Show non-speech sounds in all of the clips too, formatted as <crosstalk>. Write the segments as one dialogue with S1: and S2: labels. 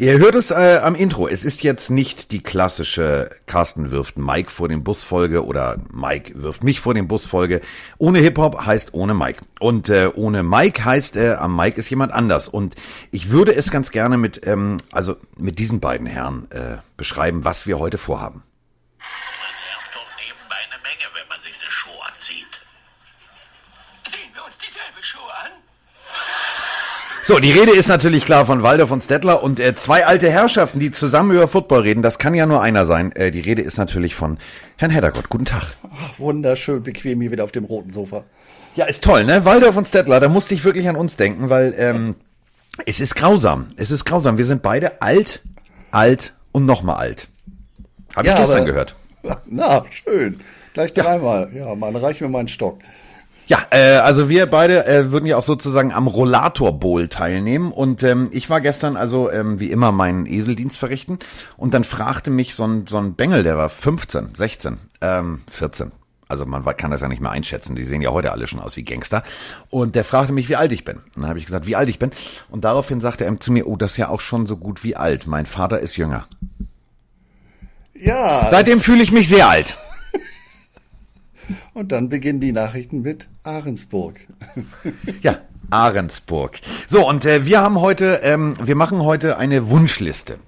S1: Ihr hört es äh, am Intro. Es ist jetzt nicht die klassische Carsten wirft Mike vor den Bus Folge oder Mike wirft mich vor den Bus Folge. Ohne Hip-Hop heißt ohne Mike. Und äh, ohne Mike heißt äh, am Mike ist jemand anders. Und ich würde es ganz gerne mit, ähm, also mit diesen beiden Herren äh, beschreiben, was wir heute vorhaben. So, die Rede ist natürlich klar von Walder von Stettler und äh, zwei alte Herrschaften, die zusammen über Football reden. Das kann ja nur einer sein. Äh, die Rede ist natürlich von Herrn Heddergott. Guten Tag.
S2: Ach, wunderschön bequem hier wieder auf dem roten Sofa.
S1: Ja, ist toll, ne? Walder von Stettler, da musste ich wirklich an uns denken, weil ähm, es ist grausam. Es ist grausam. Wir sind beide alt, alt und nochmal alt. Habe ja, ich gestern aber, gehört. <laughs>
S2: Na, schön. Gleich dreimal. Ja, ja mal reichen wir mal einen Stock.
S1: Ja, äh, also wir beide äh, würden ja auch sozusagen am Rollator Bowl teilnehmen und ähm, ich war gestern also ähm, wie immer meinen Eseldienst verrichten und dann fragte mich so ein, so ein Bengel, der war 15, 16, ähm, 14. Also man kann das ja nicht mehr einschätzen. Die sehen ja heute alle schon aus wie Gangster. Und der fragte mich, wie alt ich bin. Und dann habe ich gesagt, wie alt ich bin. Und daraufhin sagte er zu mir, oh, das ist ja auch schon so gut wie alt. Mein Vater ist jünger. Ja. Seitdem fühle ich mich sehr alt.
S2: Und dann beginnen die Nachrichten mit Ahrensburg. <laughs>
S1: Ja, Ahrensburg. So, und äh, wir haben heute, ähm, wir machen heute eine Wunschliste.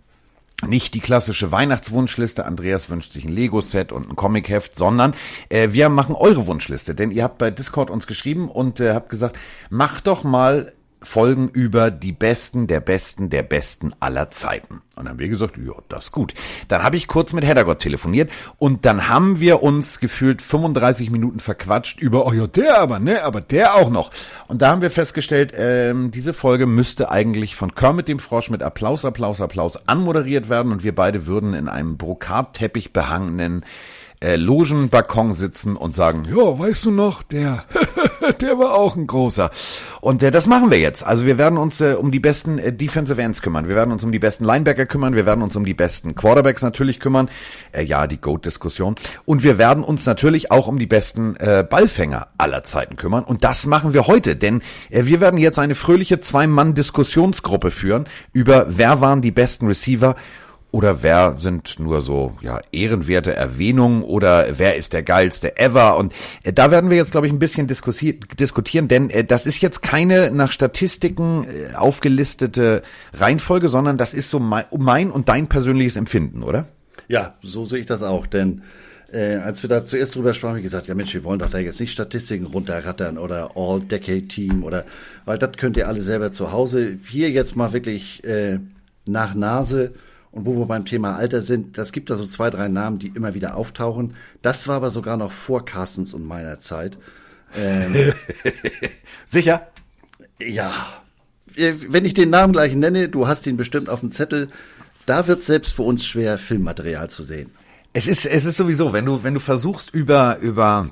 S1: Nicht die klassische Weihnachtswunschliste, Andreas wünscht sich ein Lego-Set und ein Comic-Heft, sondern äh, wir machen eure Wunschliste, denn ihr habt bei Discord uns geschrieben und äh, habt gesagt, macht doch mal Folgen über die Besten der Besten der Besten aller Zeiten. Und dann haben wir gesagt, ja, das ist gut. Dann habe ich kurz mit Heddergott telefoniert und dann haben wir uns gefühlt 35 Minuten verquatscht über, oh ja, der aber, ne, aber der auch noch. Und da haben wir festgestellt, ähm, diese Folge müsste eigentlich von Kermit dem Frosch mit Applaus, Applaus, Applaus anmoderiert werden und wir beide würden in einem Brokatteppich behangenen äh, Logenbalkon sitzen und sagen, ja, weißt du noch, der, <laughs> der war auch ein großer. Und äh, das machen wir jetzt. Also wir werden uns äh, um die besten äh, Defensive Ends kümmern. Wir werden uns um die besten Linebacker kümmern. Wir werden uns um die besten Quarterbacks natürlich kümmern. Äh, ja, die Goat-Diskussion. Und wir werden uns natürlich auch um die besten äh, Ballfänger aller Zeiten kümmern. Und das machen wir heute, denn äh, wir werden jetzt eine fröhliche Zwei-Mann-Diskussionsgruppe führen über wer waren die besten Receiver oder wer sind nur so ja ehrenwerte Erwähnungen oder wer ist der geilste ever und äh, da werden wir jetzt glaube ich ein bisschen diskutieren, denn äh, das ist jetzt keine nach Statistiken äh, aufgelistete Reihenfolge, sondern das ist so mein, mein und dein persönliches Empfinden, oder?
S2: Ja, so sehe ich das auch, denn äh, als wir da zuerst drüber sprachen, habe ich gesagt, ja Mensch, wir wollen doch da jetzt nicht Statistiken runterrattern oder All-Decade-Team oder, weil das könnt ihr alle selber zu Hause. Hier jetzt mal wirklich äh, nach Nase und wo wir beim Thema Alter sind, das gibt da so zwei, drei Namen, die immer wieder auftauchen. Das war aber sogar noch vor Carstens und meiner Zeit. Ähm, <laughs>
S1: Sicher?
S2: Ja. Wenn ich den Namen gleich nenne, du hast ihn bestimmt auf dem Zettel, da wird selbst für uns schwer, Filmmaterial zu sehen.
S1: Es ist, es ist sowieso, wenn du, wenn du versuchst über, über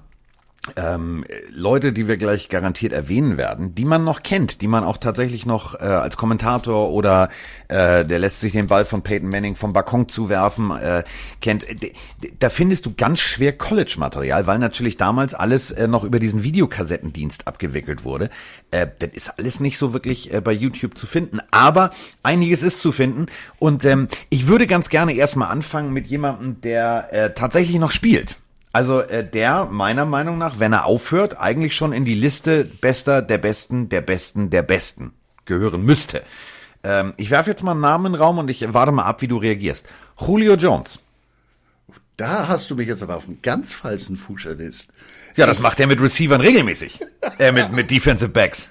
S1: ähm, Leute, die wir gleich garantiert erwähnen werden, die man noch kennt, die man auch tatsächlich noch äh, als Kommentator oder äh, der lässt sich den Ball von Peyton Manning vom Balkon zuwerfen, äh, kennt. Da findest du ganz schwer College-Material, weil natürlich damals alles äh, noch über diesen Videokassettendienst abgewickelt wurde. Äh, das ist alles nicht so wirklich äh, bei YouTube zu finden, aber einiges ist zu finden und ähm, ich würde ganz gerne erstmal anfangen mit jemandem, der äh, tatsächlich noch spielt. Also äh, der, meiner Meinung nach, wenn er aufhört, eigentlich schon in die Liste bester, der Besten, der Besten, der Besten gehören müsste. Ähm, ich werfe jetzt mal einen Namen in den Raum und ich warte mal ab, wie du reagierst. Julio Jones.
S2: Da hast du mich jetzt aber auf einen ganz falschen Fuß erwischt.
S1: Ja, das macht er mit Receivern regelmäßig. äh, mit, mit Defensive Backs.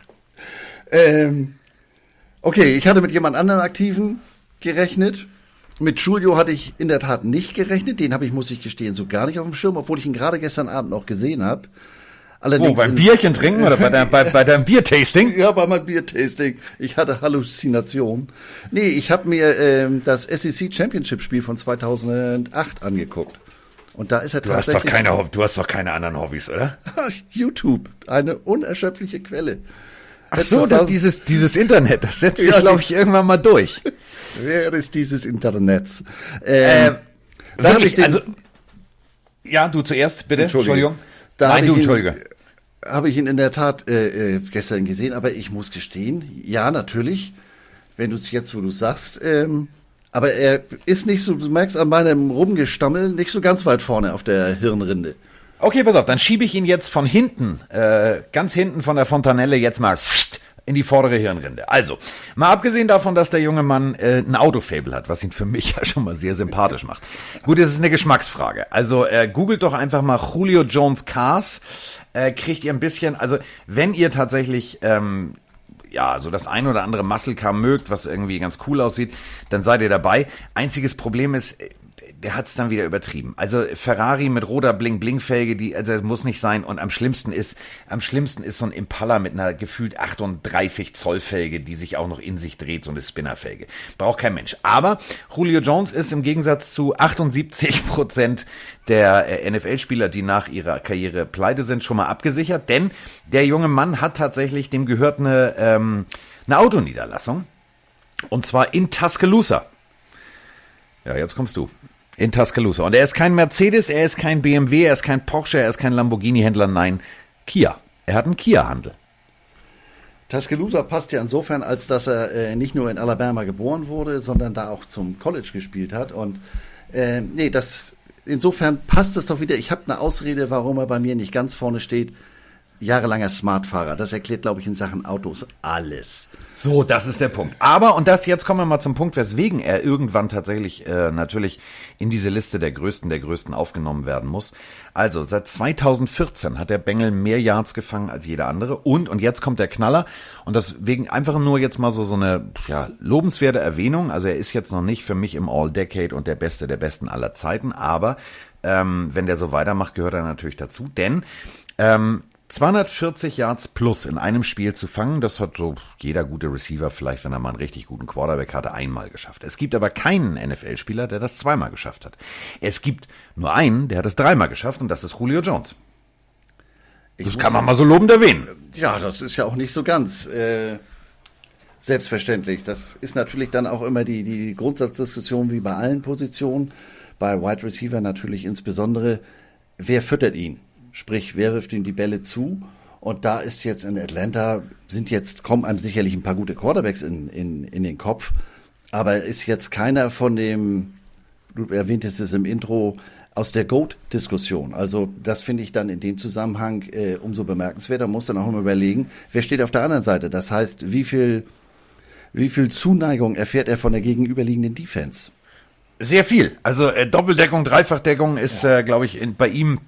S2: Ähm, okay, ich hatte mit jemand anderen Aktiven gerechnet. Mit Julio hatte ich in der Tat nicht gerechnet. Den habe ich, muss ich gestehen, so gar nicht auf dem Schirm, obwohl ich ihn gerade gestern Abend noch gesehen habe.
S1: Allerdings oh, beim Bierchen trinken oder bei, dein, bei, bei deinem Biertasting? <laughs>
S2: Ja, bei meinem Biertasting. Ich hatte Halluzination. Nee, ich habe mir ähm, das SEC Championship Spiel von 2008 angeguckt. Und da ist er
S1: du tatsächlich... Hast doch keine, du hast doch keine anderen Hobbys, oder?
S2: YouTube, eine unerschöpfliche Quelle.
S1: Ach so, das, dieses, dieses Internet, das setzt sich, ja, glaube ich, irgendwann mal durch. <laughs>
S2: Wer ist dieses Internets?
S1: Ähm, äh, wirklich, den, also, ja, du zuerst, bitte. Entschuldigung.
S2: Da Nein, du, Entschuldige. Habe ich ihn in der Tat äh, äh, gestern gesehen, aber ich muss gestehen, ja, natürlich, wenn du es jetzt, wo du sagst, ähm, Aber er ist nicht so, du merkst an meinem Rumgestammel, nicht so ganz weit vorne auf der Hirnrinde.
S1: Okay, pass auf, dann schiebe ich ihn jetzt von hinten, äh, ganz hinten von der Fontanelle jetzt mal in die vordere Hirnrinde. Also, mal abgesehen davon, dass der junge Mann äh, ein Autofable hat, was ihn für mich <laughs> ja schon mal sehr sympathisch macht. Gut, es ist eine Geschmacksfrage. Also, äh, googelt doch einfach mal Julio Jones Cars, äh, kriegt ihr ein bisschen, also wenn ihr tatsächlich ähm, ja, so das ein oder andere Muscle Car mögt, was irgendwie ganz cool aussieht, dann seid ihr dabei. Einziges Problem ist, der hat es dann wieder übertrieben. Also Ferrari mit roter Bling-Bling-Felge, die also muss nicht sein. Und am schlimmsten ist, am schlimmsten ist so ein Impala mit einer gefühlt 38 Zoll Felge, die sich auch noch in sich dreht, so eine Spinnerfelge. Braucht kein Mensch. Aber Julio Jones ist im Gegensatz zu 78 Prozent der äh, NFL-Spieler, die nach ihrer Karriere pleite sind, schon mal abgesichert. Denn der junge Mann hat tatsächlich, dem gehört eine, ähm, eine Autoniederlassung. Und zwar in Tuscaloosa. Ja, jetzt kommst du. In Tuscaloosa. Und er ist kein Mercedes, er ist kein BMW, er ist kein Porsche, er ist kein Lamborghini-Händler, nein, Kia. Er hat einen Kia-Handel.
S2: Tuscaloosa passt ja insofern, als dass er äh, nicht nur in Alabama geboren wurde, sondern da auch zum College gespielt hat. Und äh, nee, das insofern passt es doch wieder. Ich habe eine Ausrede, warum er bei mir nicht ganz vorne steht jahrelanger Smartfahrer. Das erklärt, glaube ich, in Sachen Autos alles.
S1: So, das ist der Punkt. Aber, und das jetzt kommen wir mal zum Punkt, weswegen er irgendwann tatsächlich äh, natürlich in diese Liste der Größten der Größten aufgenommen werden muss. Also, seit 2014 hat der Bengel mehr Yards gefangen als jeder andere. Und, und jetzt kommt der Knaller. Und deswegen einfach nur jetzt mal so, so eine ja, lobenswerte Erwähnung. Also er ist jetzt noch nicht für mich im All-Decade und der Beste der Besten aller Zeiten. Aber ähm, wenn der so weitermacht, gehört er natürlich dazu. Denn ähm, 240 Yards plus in einem Spiel zu fangen, das hat so jeder gute Receiver vielleicht, wenn er mal einen richtig guten Quarterback hatte, einmal geschafft. Es gibt aber keinen NFL-Spieler, der das zweimal geschafft hat. Es gibt nur einen, der hat es dreimal geschafft und das ist Julio Jones. Ich das kann man mal so lobend erwähnen.
S2: Ja, das ist ja auch nicht so ganz äh, selbstverständlich. Das ist natürlich dann auch immer die, die Grundsatzdiskussion wie bei allen Positionen, bei Wide Receiver natürlich insbesondere, wer füttert ihn? Sprich, wer wirft ihm die Bälle zu? Und da ist jetzt in Atlanta, sind jetzt, kommen einem sicherlich ein paar gute Quarterbacks in, in, in den Kopf, aber ist jetzt keiner von dem, du erwähntest es im Intro, aus der GOAT-Diskussion. Also das finde ich dann in dem Zusammenhang äh, umso bemerkenswerter. Man muss dann auch immer überlegen, wer steht auf der anderen Seite. Das heißt, wie viel, wie viel Zuneigung erfährt er von der gegenüberliegenden Defense?
S1: Sehr viel. Also äh, Doppeldeckung, Dreifachdeckung ist, ja. äh, glaube ich, in, bei ihm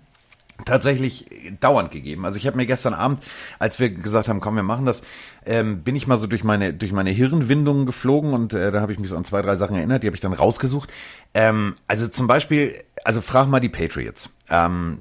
S1: tatsächlich dauernd gegeben. Also ich habe mir gestern Abend, als wir gesagt haben, komm, wir machen das, ähm, bin ich mal so durch meine durch meine Hirnwindungen geflogen und äh, da habe ich mich so an zwei drei Sachen erinnert, die habe ich dann rausgesucht. Ähm, also zum Beispiel, also frag mal die Patriots. Ähm,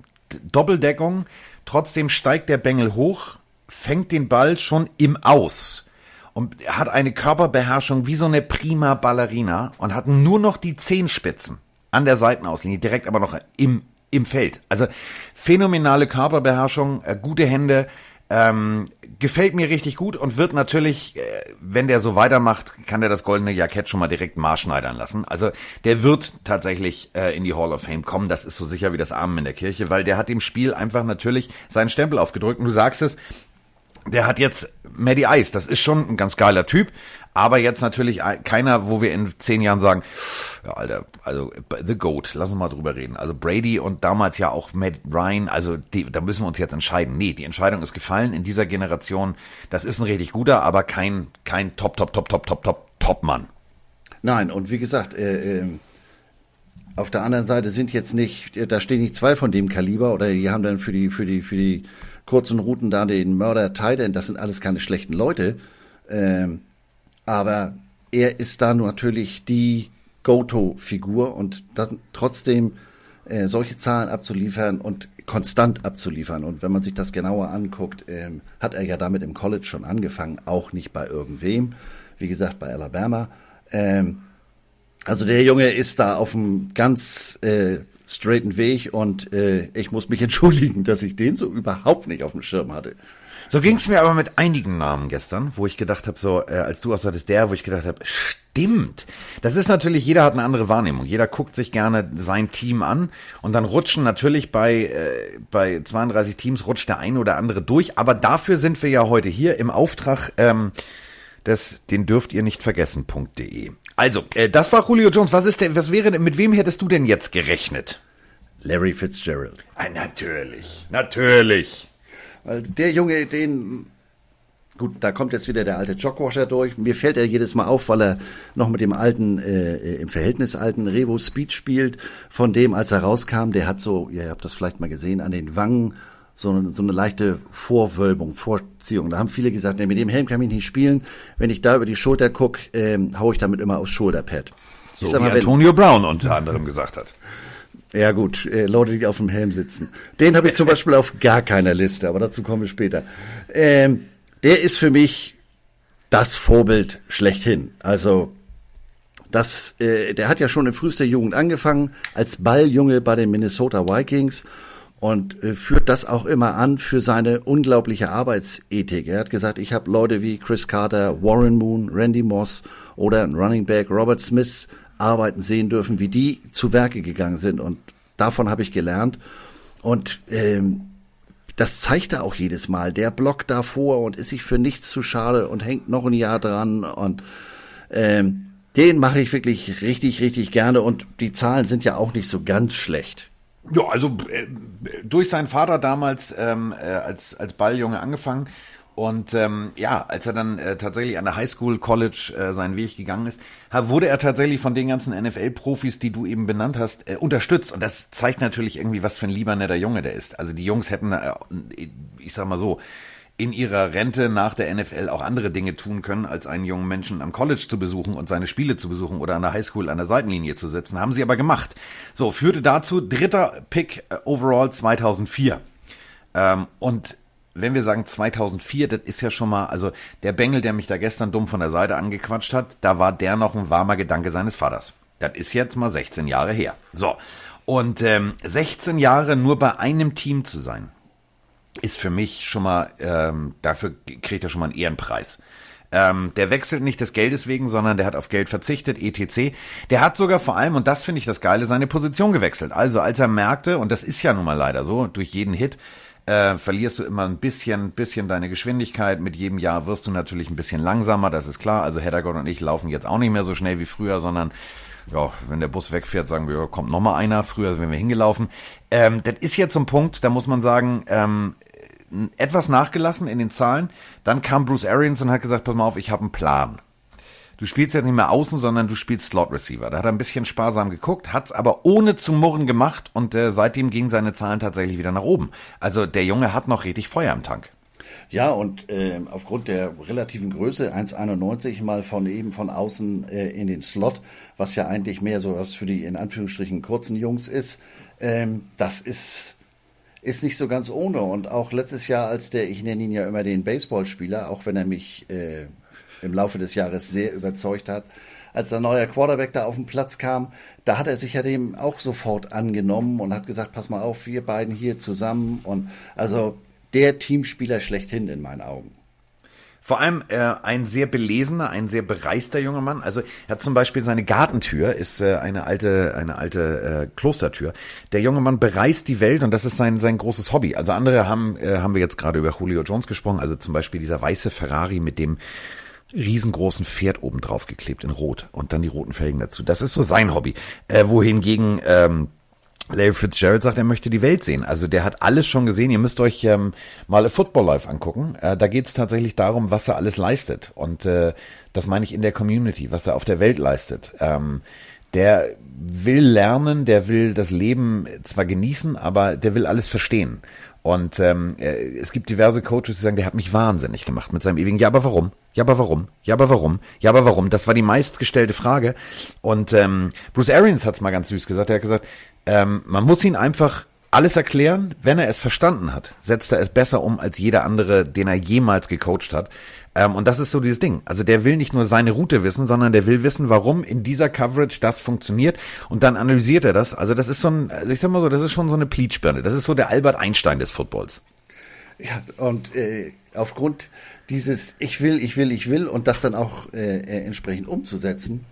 S1: Doppeldeckung, trotzdem steigt der Bengel hoch, fängt den Ball schon im Aus und hat eine Körperbeherrschung wie so eine prima Ballerina und hat nur noch die Zehenspitzen an der Seitenauslinie, direkt aber noch im im Feld. Also phänomenale Körperbeherrschung, äh, gute Hände, ähm, gefällt mir richtig gut und wird natürlich, äh, wenn der so weitermacht, kann der das goldene Jackett schon mal direkt maßschneidern lassen. Also der wird tatsächlich äh, in die Hall of Fame kommen. Das ist so sicher wie das Armen in der Kirche, weil der hat dem Spiel einfach natürlich seinen Stempel aufgedrückt. Und du sagst es, der hat jetzt Maddie Ice, das ist schon ein ganz geiler Typ, aber jetzt natürlich keiner, wo wir in zehn Jahren sagen, ja, Alter, also The Goat, lass uns mal drüber reden. Also Brady und damals ja auch Matt Ryan, also die, da müssen wir uns jetzt entscheiden. Nee, die Entscheidung ist gefallen in dieser Generation. Das ist ein richtig guter, aber kein, kein Top, Top, Top, Top, Top, Top, Top-Mann.
S2: Nein, und wie gesagt, äh, äh, auf der anderen Seite sind jetzt nicht, da stehen nicht zwei von dem Kaliber oder die haben dann für die, für die, für die kurzen Routen da den Mörder Titan, das sind alles keine schlechten Leute. Ähm, aber er ist da natürlich die Go-To-Figur und das, trotzdem äh, solche Zahlen abzuliefern und konstant abzuliefern. Und wenn man sich das genauer anguckt, ähm, hat er ja damit im College schon angefangen, auch nicht bei irgendwem, wie gesagt bei Alabama. Ähm, also der Junge ist da auf einem ganz äh, straighten Weg und äh, ich muss mich <laughs> entschuldigen, dass ich den so überhaupt nicht auf dem Schirm hatte.
S1: So ging es mir aber mit einigen Namen gestern, wo ich gedacht habe, so äh, als du auch sagtest, der, wo ich gedacht habe, stimmt. Das ist natürlich, jeder hat eine andere Wahrnehmung. Jeder guckt sich gerne sein Team an und dann rutschen natürlich bei äh, bei 32 Teams rutscht der eine oder andere durch. Aber dafür sind wir ja heute hier im Auftrag ähm, Das, den dürft ihr nicht vergessen.de. Also, äh, das war Julio Jones. Was ist denn, was wäre, mit wem hättest du denn jetzt gerechnet?
S2: Larry Fitzgerald.
S1: Ah, natürlich, natürlich.
S2: Weil der Junge, den Gut, da kommt jetzt wieder der alte Jogwasher durch. Mir fällt er jedes Mal auf, weil er noch mit dem alten, äh, im Verhältnis alten Revo Speed spielt, von dem, als er rauskam, der hat so, ihr habt das vielleicht mal gesehen, an den Wangen so eine, so eine leichte Vorwölbung, Vorziehung. Da haben viele gesagt, nee, mit dem Helm kann ich nicht spielen. Wenn ich da über die Schulter guck, ähm, hau ich damit immer aufs Schulterpad.
S1: So wie mal, Antonio Brown unter anderem gesagt hat.
S2: Ja gut, äh, Leute, die auf dem Helm sitzen. Den habe ich zum Beispiel auf gar keiner Liste, aber dazu kommen wir später. Ähm, der ist für mich das Vorbild schlechthin. Also das, äh, der hat ja schon in frühester Jugend angefangen als Balljunge bei den Minnesota Vikings und äh, führt das auch immer an für seine unglaubliche Arbeitsethik. Er hat gesagt, ich habe Leute wie Chris Carter, Warren Moon, Randy Moss oder Running Back Robert Smith arbeiten sehen dürfen, wie die zu Werke gegangen sind und davon habe ich gelernt und ähm, das zeigt er auch jedes Mal. Der blockt davor und ist sich für nichts zu schade und hängt noch ein Jahr dran und ähm, den mache ich wirklich richtig, richtig gerne und die Zahlen sind ja auch nicht so ganz schlecht.
S1: Ja, also äh, durch seinen Vater damals ähm, äh, als, als Balljunge angefangen und ähm, ja, als er dann äh, tatsächlich an der Highschool College äh, seinen Weg gegangen ist, wurde er tatsächlich von den ganzen NFL-Profis, die du eben benannt hast, äh, unterstützt. Und das zeigt natürlich irgendwie, was für ein lieber netter Junge der ist. Also die Jungs hätten, äh, ich sag mal so, in ihrer Rente nach der NFL auch andere Dinge tun können, als einen jungen Menschen am College zu besuchen und seine Spiele zu besuchen oder an der Highschool an der Seitenlinie zu sitzen. Haben sie aber gemacht. So, führte dazu dritter Pick äh, overall 2004. Ähm, und wenn wir sagen 2004, das ist ja schon mal, also der Bengel, der mich da gestern dumm von der Seite angequatscht hat, da war der noch ein warmer Gedanke seines Vaters. Das ist jetzt mal 16 Jahre her. So. Und ähm, 16 Jahre nur bei einem Team zu sein, ist für mich schon mal, ähm, dafür kriegt er schon mal einen Ehrenpreis. Ähm, der wechselt nicht des Geldes wegen, sondern der hat auf Geld verzichtet, etc. Der hat sogar vor allem, und das finde ich das Geile, seine Position gewechselt. Also als er merkte, und das ist ja nun mal leider so, durch jeden Hit, äh, verlierst du immer ein bisschen, bisschen deine Geschwindigkeit. Mit jedem Jahr wirst du natürlich ein bisschen langsamer, das ist klar. Also Heddergott und ich laufen jetzt auch nicht mehr so schnell wie früher, sondern ja, wenn der Bus wegfährt, sagen wir, kommt noch mal einer. Früher sind wir hingelaufen. Ähm, das ist jetzt so ein Punkt, da muss man sagen, ähm, etwas nachgelassen in den Zahlen. Dann kam Bruce Arians und hat gesagt, pass mal auf, ich habe einen Plan du spielst jetzt nicht mehr außen, sondern du spielst Slot Receiver. Da hat er ein bisschen sparsam geguckt, hat's aber ohne zu murren gemacht und äh, seitdem gingen seine Zahlen tatsächlich wieder nach oben. Also der Junge hat noch richtig Feuer im Tank.
S2: Ja, und äh, aufgrund der relativen Größe, 1,91 mal von eben von außen äh, in den Slot, was ja eigentlich mehr so was für die in Anführungsstrichen kurzen Jungs ist, ähm, das ist ist nicht so ganz ohne. Und auch letztes Jahr, als der, ich nenne ihn ja immer den Baseballspieler, auch wenn er mich äh, im Laufe des Jahres sehr überzeugt hat. Als der neue Quarterback da auf den Platz kam, da hat er sich ja dem auch sofort angenommen und hat gesagt, pass mal auf, wir beiden hier zusammen und also der Teamspieler schlechthin in meinen Augen.
S1: Vor allem äh, ein sehr belesener, ein sehr bereister junger Mann. Also er hat zum Beispiel seine Gartentür ist äh, eine alte, eine alte äh, Klostertür. Der junge Mann bereist die Welt und das ist sein sein großes Hobby. Also andere haben äh, haben wir jetzt gerade über Julio Jones gesprochen. Also zum Beispiel dieser weiße Ferrari mit dem riesengroßen Pferd oben drauf geklebt in Rot und dann die roten Felgen dazu. Das ist so sein Hobby. Äh, wohingegen ähm, Larry Fitzgerald sagt, er möchte die Welt sehen. Also der hat alles schon gesehen. Ihr müsst euch ähm, mal Football Live angucken. Äh, da geht es tatsächlich darum, was er alles leistet. Und äh, das meine ich in der Community, was er auf der Welt leistet. Ähm, der will lernen, der will das Leben zwar genießen, aber der will alles verstehen. Und ähm, äh, es gibt diverse Coaches, die sagen, der hat mich wahnsinnig gemacht mit seinem ewigen, ja, aber warum? Ja, aber warum? Ja, aber warum? Ja, aber warum? Das war die meistgestellte Frage. Und ähm, Bruce Arians hat's mal ganz süß gesagt. Er hat gesagt, ähm, man muss ihn einfach alles erklären. Wenn er es verstanden hat, setzt er es besser um als jeder andere, den er jemals gecoacht hat. Ähm, und das ist so dieses Ding. Also der will nicht nur seine Route wissen, sondern der will wissen, warum in dieser Coverage das funktioniert. Und dann analysiert er das. Also das ist so ein, also ich sag mal so, das ist schon so eine Pleatspirne. Das ist so der Albert Einstein des Footballs.
S2: Ja, und äh, aufgrund dieses Ich will, ich will, ich will und das dann auch äh, äh, entsprechend umzusetzen,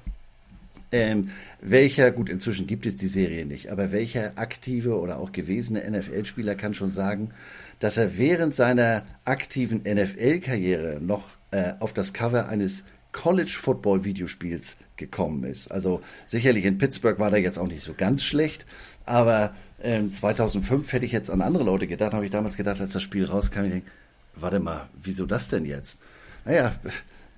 S2: ähm, welcher, gut, inzwischen gibt es die Serie nicht, aber welcher aktive oder auch gewesene NFL-Spieler kann schon sagen, dass er während seiner aktiven NFL-Karriere noch äh, auf das Cover eines College Football Videospiels gekommen ist. Also sicherlich in Pittsburgh war der jetzt auch nicht so ganz schlecht, aber ähm, 2005 hätte ich jetzt an andere Leute gedacht, habe ich damals gedacht, als das Spiel rauskam, ich denke, warte mal, wieso das denn jetzt? Naja,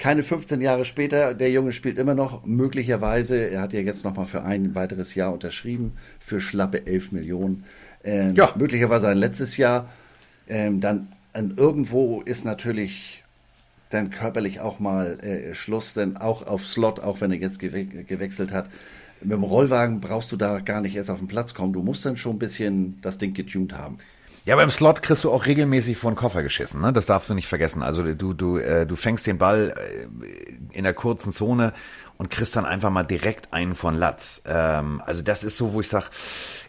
S2: keine 15 Jahre später, der Junge spielt immer noch, möglicherweise, er hat ja jetzt nochmal für ein weiteres Jahr unterschrieben, für schlappe 11 Millionen. Ähm, ja. Möglicherweise ein letztes Jahr. Ähm, dann an irgendwo ist natürlich dann körperlich auch mal äh, Schluss, denn auch auf Slot, auch wenn er jetzt gewe gewechselt hat, mit dem Rollwagen brauchst du da gar nicht erst auf den Platz kommen. Du musst dann schon ein bisschen das Ding getuned haben.
S1: Ja, beim Slot kriegst du auch regelmäßig vor den Koffer geschissen, ne? Das darfst du nicht vergessen. Also du, du, äh, du fängst den Ball äh, in der kurzen Zone und kriegst dann einfach mal direkt einen von Latz. Ähm, also das ist so, wo ich sag,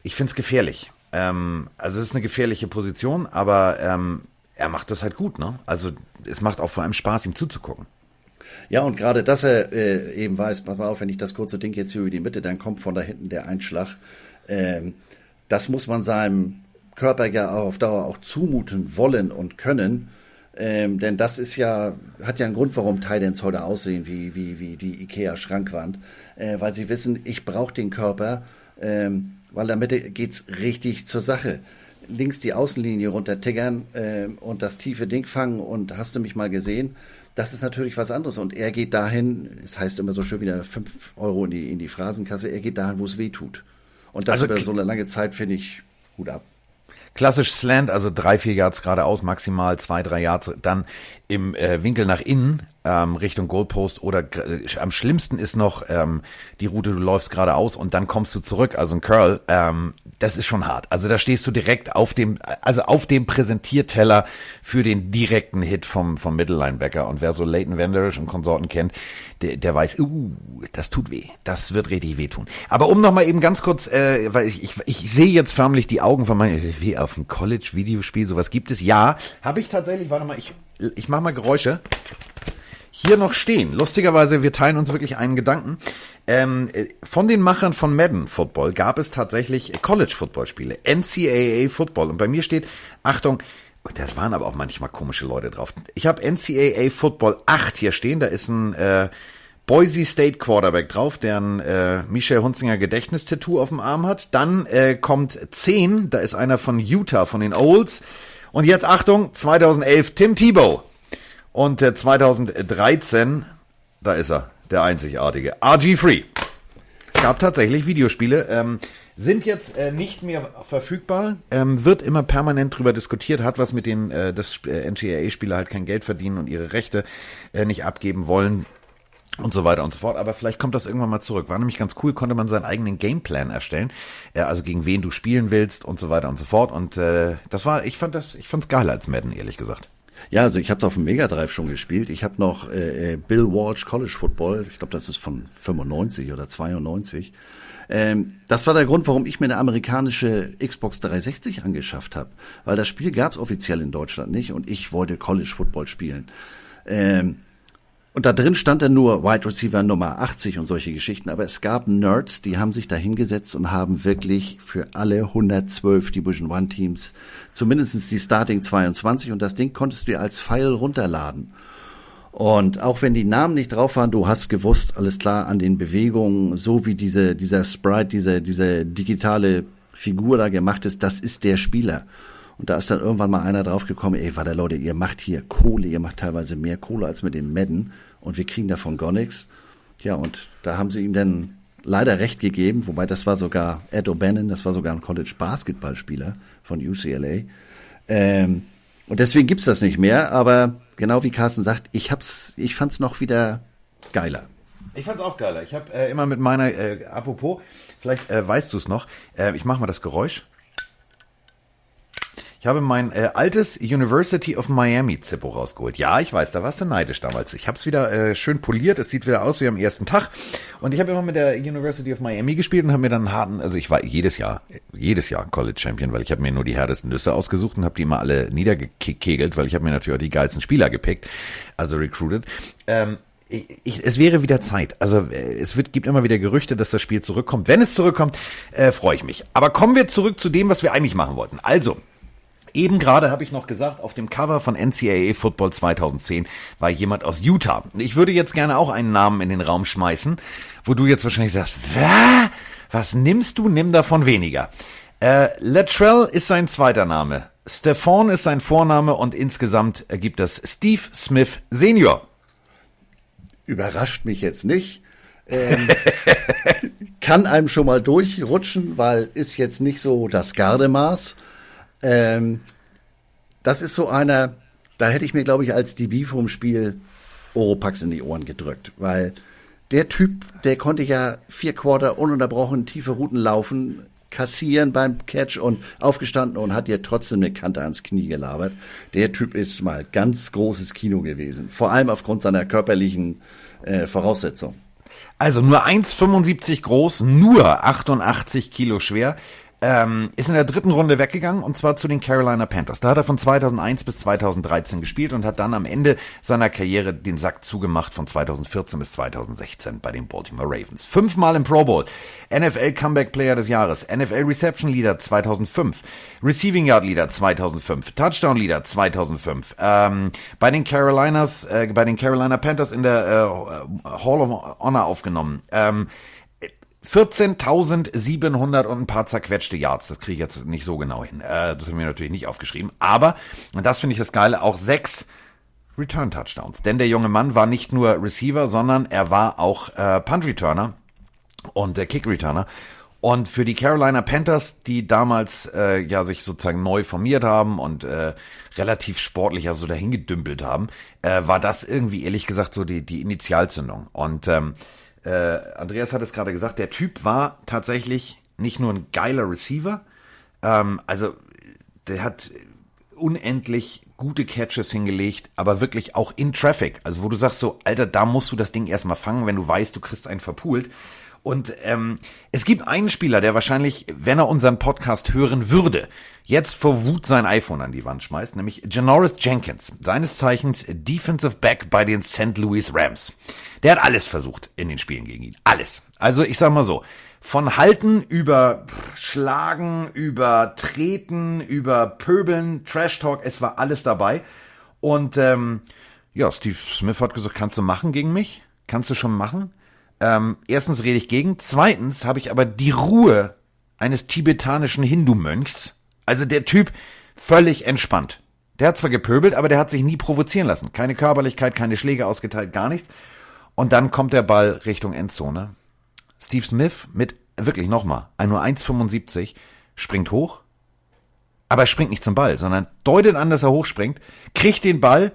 S1: ich find's gefährlich. Ähm, also es ist eine gefährliche Position, aber ähm, er macht das halt gut, ne? Also es macht auch vor allem Spaß, ihm zuzugucken.
S2: Ja, und gerade, dass er äh, eben weiß, pass mal auf, wenn ich das kurze Ding jetzt hier über die Mitte, dann kommt von da hinten der Einschlag. Ähm, das muss man seinem Körper ja auf Dauer auch zumuten wollen und können. Ähm, denn das ist ja, hat ja einen Grund, warum Tidans heute aussehen wie, wie, wie die IKEA-Schrankwand. Äh, weil sie wissen, ich brauche den Körper, ähm, weil damit geht's richtig zur Sache. Links die Außenlinie runter tiggern äh, und das tiefe Ding fangen und hast du mich mal gesehen? Das ist natürlich was anderes. Und er geht dahin, es heißt immer so schön wieder 5 Euro in die, in die Phrasenkasse, er geht dahin, wo es weh tut. Und das also, über so eine lange Zeit finde ich gut ab.
S1: Klassisch Slant, also drei, vier Yards geradeaus, maximal zwei, drei Yards, dann im äh, Winkel nach innen, ähm, Richtung Goalpost oder äh, am schlimmsten ist noch ähm, die Route, du läufst geradeaus und dann kommst du zurück, also ein Curl, ähm, das ist schon hart. Also da stehst du direkt auf dem, also auf dem Präsentierteller für den direkten Hit vom, vom Mittellinebacker und wer so Leighton Vanderish und Konsorten kennt, der, der weiß, uh, das tut weh, das wird richtig wehtun. Aber um nochmal eben ganz kurz, äh, weil ich, ich, ich sehe jetzt förmlich die Augen von meinen, wie auf dem College-Videospiel, sowas gibt es, ja, habe ich tatsächlich, warte mal, ich, ich mache mal Geräusche hier noch stehen. Lustigerweise, wir teilen uns wirklich einen Gedanken. Ähm, von den Machern von Madden Football gab es tatsächlich College Football Spiele, NCAA Football. Und bei mir steht, Achtung, das waren aber auch manchmal komische Leute drauf. Ich habe NCAA Football 8 hier stehen. Da ist ein äh, Boise State Quarterback drauf, der ein äh, Michel Hunzinger Gedächtnistattoo auf dem Arm hat. Dann äh, kommt 10, da ist einer von Utah, von den Olds. Und jetzt Achtung, 2011 Tim Tebow. Und äh, 2013, da ist er, der einzigartige, RG3. Gab tatsächlich Videospiele, ähm, sind jetzt äh, nicht mehr verfügbar, ähm, wird immer permanent drüber diskutiert, hat was mit den, äh, dass äh, NCAA-Spieler halt kein Geld verdienen und ihre Rechte äh, nicht abgeben wollen und so weiter und so fort. Aber vielleicht kommt das irgendwann mal zurück. War nämlich ganz cool, konnte man seinen eigenen Gameplan erstellen, äh, also gegen wen du spielen willst und so weiter und so fort. Und äh, das war, ich fand das, ich fand's geiler als Madden, ehrlich gesagt.
S2: Ja, also ich habe es auf dem Mega Drive schon gespielt. Ich habe noch äh, äh, Bill Walsh College Football. Ich glaube, das ist von 95 oder 92. Ähm, das war der Grund, warum ich mir eine amerikanische Xbox 360 angeschafft habe. Weil das Spiel gab es offiziell in Deutschland nicht und ich wollte College Football spielen. Ähm, und da drin stand dann nur Wide Receiver Nummer 80 und solche Geschichten. Aber es gab Nerds, die haben sich da hingesetzt und haben wirklich für alle 112 Division One Teams zumindest die Starting 22 und das Ding konntest du dir als File runterladen. Und auch wenn die Namen nicht drauf waren, du hast gewusst, alles klar, an den Bewegungen, so wie diese, dieser Sprite, diese, diese digitale Figur da gemacht ist, das ist der Spieler. Und da ist dann irgendwann mal einer draufgekommen, ey, warte Leute, ihr macht hier Kohle, ihr macht teilweise mehr Kohle als mit dem Madden und wir kriegen davon gar nichts. Ja, und da haben sie ihm dann leider recht gegeben, wobei das war sogar Ed O'Bannon, das war sogar ein College-Basketballspieler von UCLA. Ähm, und deswegen gibt's das nicht mehr, aber genau wie Carsten sagt, ich hab's, ich fand's noch wieder geiler.
S1: Ich fand's auch geiler. Ich habe äh, immer mit meiner, äh, apropos, vielleicht äh, weißt du es noch, äh, ich mach mal das Geräusch. Ich habe mein äh, altes University of Miami Zippo rausgeholt. Ja, ich weiß, da warst du neidisch damals. Ich habe es wieder äh, schön poliert. Es sieht wieder aus wie am ersten Tag. Und ich habe immer mit der University of Miami gespielt und habe mir dann einen harten, also ich war jedes Jahr, jedes Jahr College Champion, weil ich habe mir nur die härtesten Nüsse ausgesucht und habe die immer alle niedergekegelt, weil ich habe mir natürlich auch die geilsten Spieler gepickt, also recruited. Ähm, ich, es wäre wieder Zeit. Also äh, es wird, gibt immer wieder Gerüchte, dass das Spiel zurückkommt. Wenn es zurückkommt, äh, freue ich mich. Aber kommen wir zurück zu dem, was wir eigentlich machen wollten. Also, Eben gerade habe ich noch gesagt, auf dem Cover von NCAA Football 2010 war jemand aus Utah. Ich würde jetzt gerne auch einen Namen in den Raum schmeißen, wo du jetzt wahrscheinlich sagst, Wah? was nimmst du? Nimm davon weniger. Äh, Latrell ist sein zweiter Name. Stefan ist sein Vorname und insgesamt ergibt das Steve Smith Senior.
S2: Überrascht mich jetzt nicht. Ähm, <laughs> kann einem schon mal durchrutschen, weil ist jetzt nicht so das Gardemaß. Ähm, das ist so einer, da hätte ich mir, glaube ich, als DB vom Spiel Oropax in die Ohren gedrückt, weil der Typ, der konnte ja vier Quarter ununterbrochen tiefe Routen laufen, kassieren beim Catch und aufgestanden und hat ihr trotzdem eine Kante ans Knie gelabert. Der Typ ist mal ganz großes Kino gewesen, vor allem aufgrund seiner körperlichen äh, Voraussetzungen.
S1: Also nur 1,75 groß, nur 88 Kilo schwer ähm, ist in der dritten Runde weggegangen und zwar zu den Carolina Panthers. Da hat er von 2001 bis 2013 gespielt und hat dann am Ende seiner Karriere den Sack zugemacht von 2014 bis 2016 bei den Baltimore Ravens. Fünfmal im Pro Bowl, NFL Comeback Player des Jahres, NFL Reception Leader 2005, Receiving Yard Leader 2005, Touchdown Leader 2005. Ähm, bei den Carolinas, äh, bei den Carolina Panthers in der äh, Hall of Honor aufgenommen. Ähm, 14.700 und ein paar zerquetschte Yards. Das kriege ich jetzt nicht so genau hin. Äh, das haben wir natürlich nicht aufgeschrieben. Aber, und das finde ich das Geile, auch sechs Return-Touchdowns. Denn der junge Mann war nicht nur Receiver, sondern er war auch äh, Punt-Returner und äh, Kick-Returner. Und für die Carolina Panthers, die damals äh, ja sich sozusagen neu formiert haben und äh, relativ sportlich ja so dahin gedümpelt haben, äh, war das irgendwie ehrlich gesagt so die, die Initialzündung. Und ähm, äh, Andreas hat es gerade gesagt, der Typ war tatsächlich nicht nur ein geiler Receiver, ähm, also der hat unendlich gute Catches hingelegt, aber wirklich auch in Traffic. Also wo du sagst so, Alter, da musst du das Ding erstmal fangen, wenn du weißt, du kriegst einen verpult. Und ähm, es gibt einen Spieler, der wahrscheinlich, wenn er unseren Podcast hören würde, jetzt vor Wut sein iPhone an die Wand schmeißt, nämlich Janoris Jenkins, seines Zeichens Defensive Back bei den St. Louis Rams. Der hat alles versucht in den Spielen gegen ihn. Alles. Also ich sag mal so, von Halten über Schlagen, über Treten, über Pöbeln, Trash Talk, es war alles dabei. Und ähm, ja, Steve Smith hat gesagt, kannst du machen gegen mich? Kannst du schon machen? Ähm, erstens rede ich gegen, zweitens habe ich aber die Ruhe eines tibetanischen Hindu-Mönchs. Also der Typ völlig entspannt. Der hat zwar gepöbelt, aber der hat sich nie provozieren lassen. Keine Körperlichkeit, keine Schläge ausgeteilt, gar nichts. Und dann kommt der Ball Richtung Endzone. Steve Smith mit, wirklich nochmal, nur 1,75, springt hoch, aber er springt nicht zum Ball, sondern deutet an, dass er hochspringt, kriegt den Ball,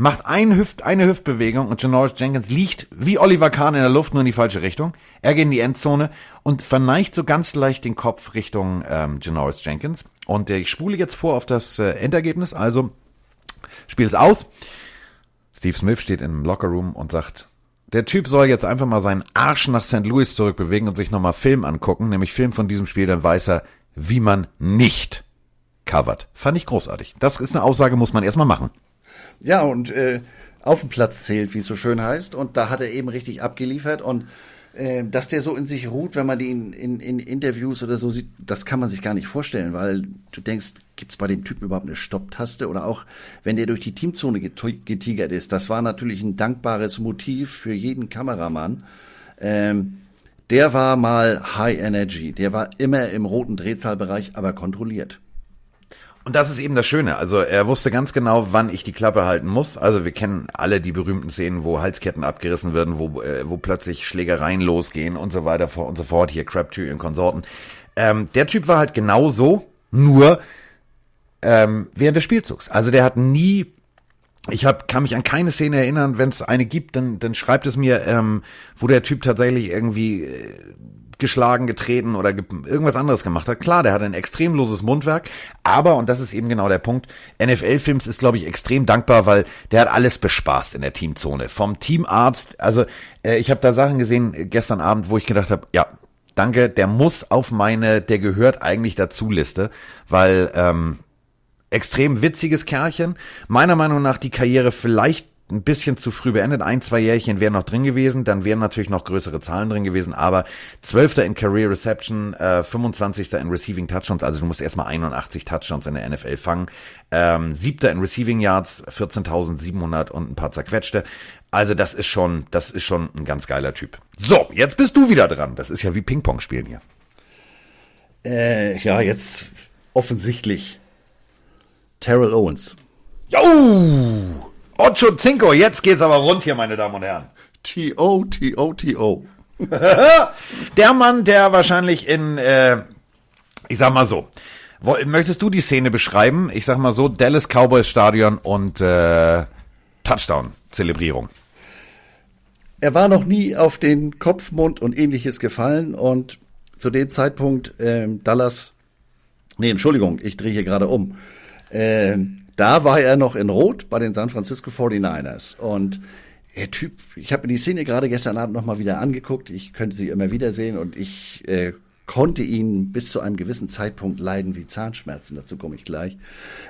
S1: macht ein Hüft, eine Hüftbewegung und Janoris Jenkins liegt wie Oliver Kahn in der Luft, nur in die falsche Richtung. Er geht in die Endzone und verneigt so ganz leicht den Kopf Richtung ähm, Janoris Jenkins. Und äh, ich spule jetzt vor auf das äh, Endergebnis, also spiel es aus. Steve Smith steht im Lockerroom und sagt, der Typ soll jetzt einfach mal seinen Arsch nach St. Louis zurückbewegen und sich nochmal Film angucken, nämlich Film von diesem Spiel, dann weiß er, wie man nicht covert. Fand ich großartig. Das ist eine Aussage, muss man erstmal machen.
S2: Ja, und äh, auf dem Platz zählt, wie es so schön heißt. Und da hat er eben richtig abgeliefert. Und äh, dass der so in sich ruht, wenn man den in, in, in Interviews oder so sieht, das kann man sich gar nicht vorstellen, weil du denkst, gibt es bei dem Typen überhaupt eine Stopptaste? Oder auch, wenn der durch die Teamzone getigert ist, das war natürlich ein dankbares Motiv für jeden Kameramann. Ähm, der war mal High Energy, der war immer im roten Drehzahlbereich, aber kontrolliert.
S1: Und das ist eben das Schöne. Also er wusste ganz genau, wann ich die Klappe halten muss. Also wir kennen alle die berühmten Szenen, wo Halsketten abgerissen werden, wo, äh, wo plötzlich Schlägereien losgehen und so weiter und so fort. Hier Crabtree und Konsorten. Ähm, der Typ war halt genau so, nur ähm, während des Spielzugs. Also der hat nie ich hab, kann mich an keine Szene erinnern, wenn es eine gibt, dann, dann schreibt es mir, ähm, wo der Typ tatsächlich irgendwie äh, geschlagen, getreten oder ge irgendwas anderes gemacht hat. Klar, der hat ein extrem loses Mundwerk, aber, und das ist eben genau der Punkt, NFL-Films ist, glaube ich, extrem dankbar, weil der hat alles bespaßt in der Teamzone. Vom Teamarzt, also äh, ich habe da Sachen gesehen äh, gestern Abend, wo ich gedacht habe, ja, danke, der muss auf meine, der gehört eigentlich dazu Liste, weil ähm, extrem witziges Kerlchen, meiner Meinung nach die Karriere vielleicht ein bisschen zu früh beendet. Ein, zwei Jährchen wären noch drin gewesen, dann wären natürlich noch größere Zahlen drin gewesen, aber Zwölfter in Career Reception, äh, 25. in Receiving Touchdowns, also du musst erstmal 81 Touchdowns in der NFL fangen. Ähm, Siebter in Receiving Yards, 14.700 und ein paar zerquetschte. Also das ist schon, das ist schon ein ganz geiler Typ. So, jetzt bist du wieder dran. Das ist ja wie Ping-Pong spielen hier.
S2: Äh, ja, jetzt offensichtlich Terrell Owens.
S1: Jo! Ocho Cinco, jetzt geht's aber rund hier, meine Damen und Herren.
S2: T-O, T-O, T-O. <laughs>
S1: der Mann, der wahrscheinlich in, äh, ich sag mal so, wo, möchtest du die Szene beschreiben? Ich sag mal so, Dallas Cowboys Stadion und äh, Touchdown-Zelebrierung.
S2: Er war noch nie auf den Kopf, Mund und ähnliches gefallen und zu dem Zeitpunkt ähm, Dallas, nee, Entschuldigung, ich drehe hier gerade um. Ähm, da war er noch in Rot bei den San Francisco 49ers. Und der Typ, ich habe mir die Szene gerade gestern Abend nochmal wieder angeguckt. Ich könnte sie immer wieder sehen und ich äh, konnte ihn bis zu einem gewissen Zeitpunkt leiden wie Zahnschmerzen. Dazu komme ich gleich.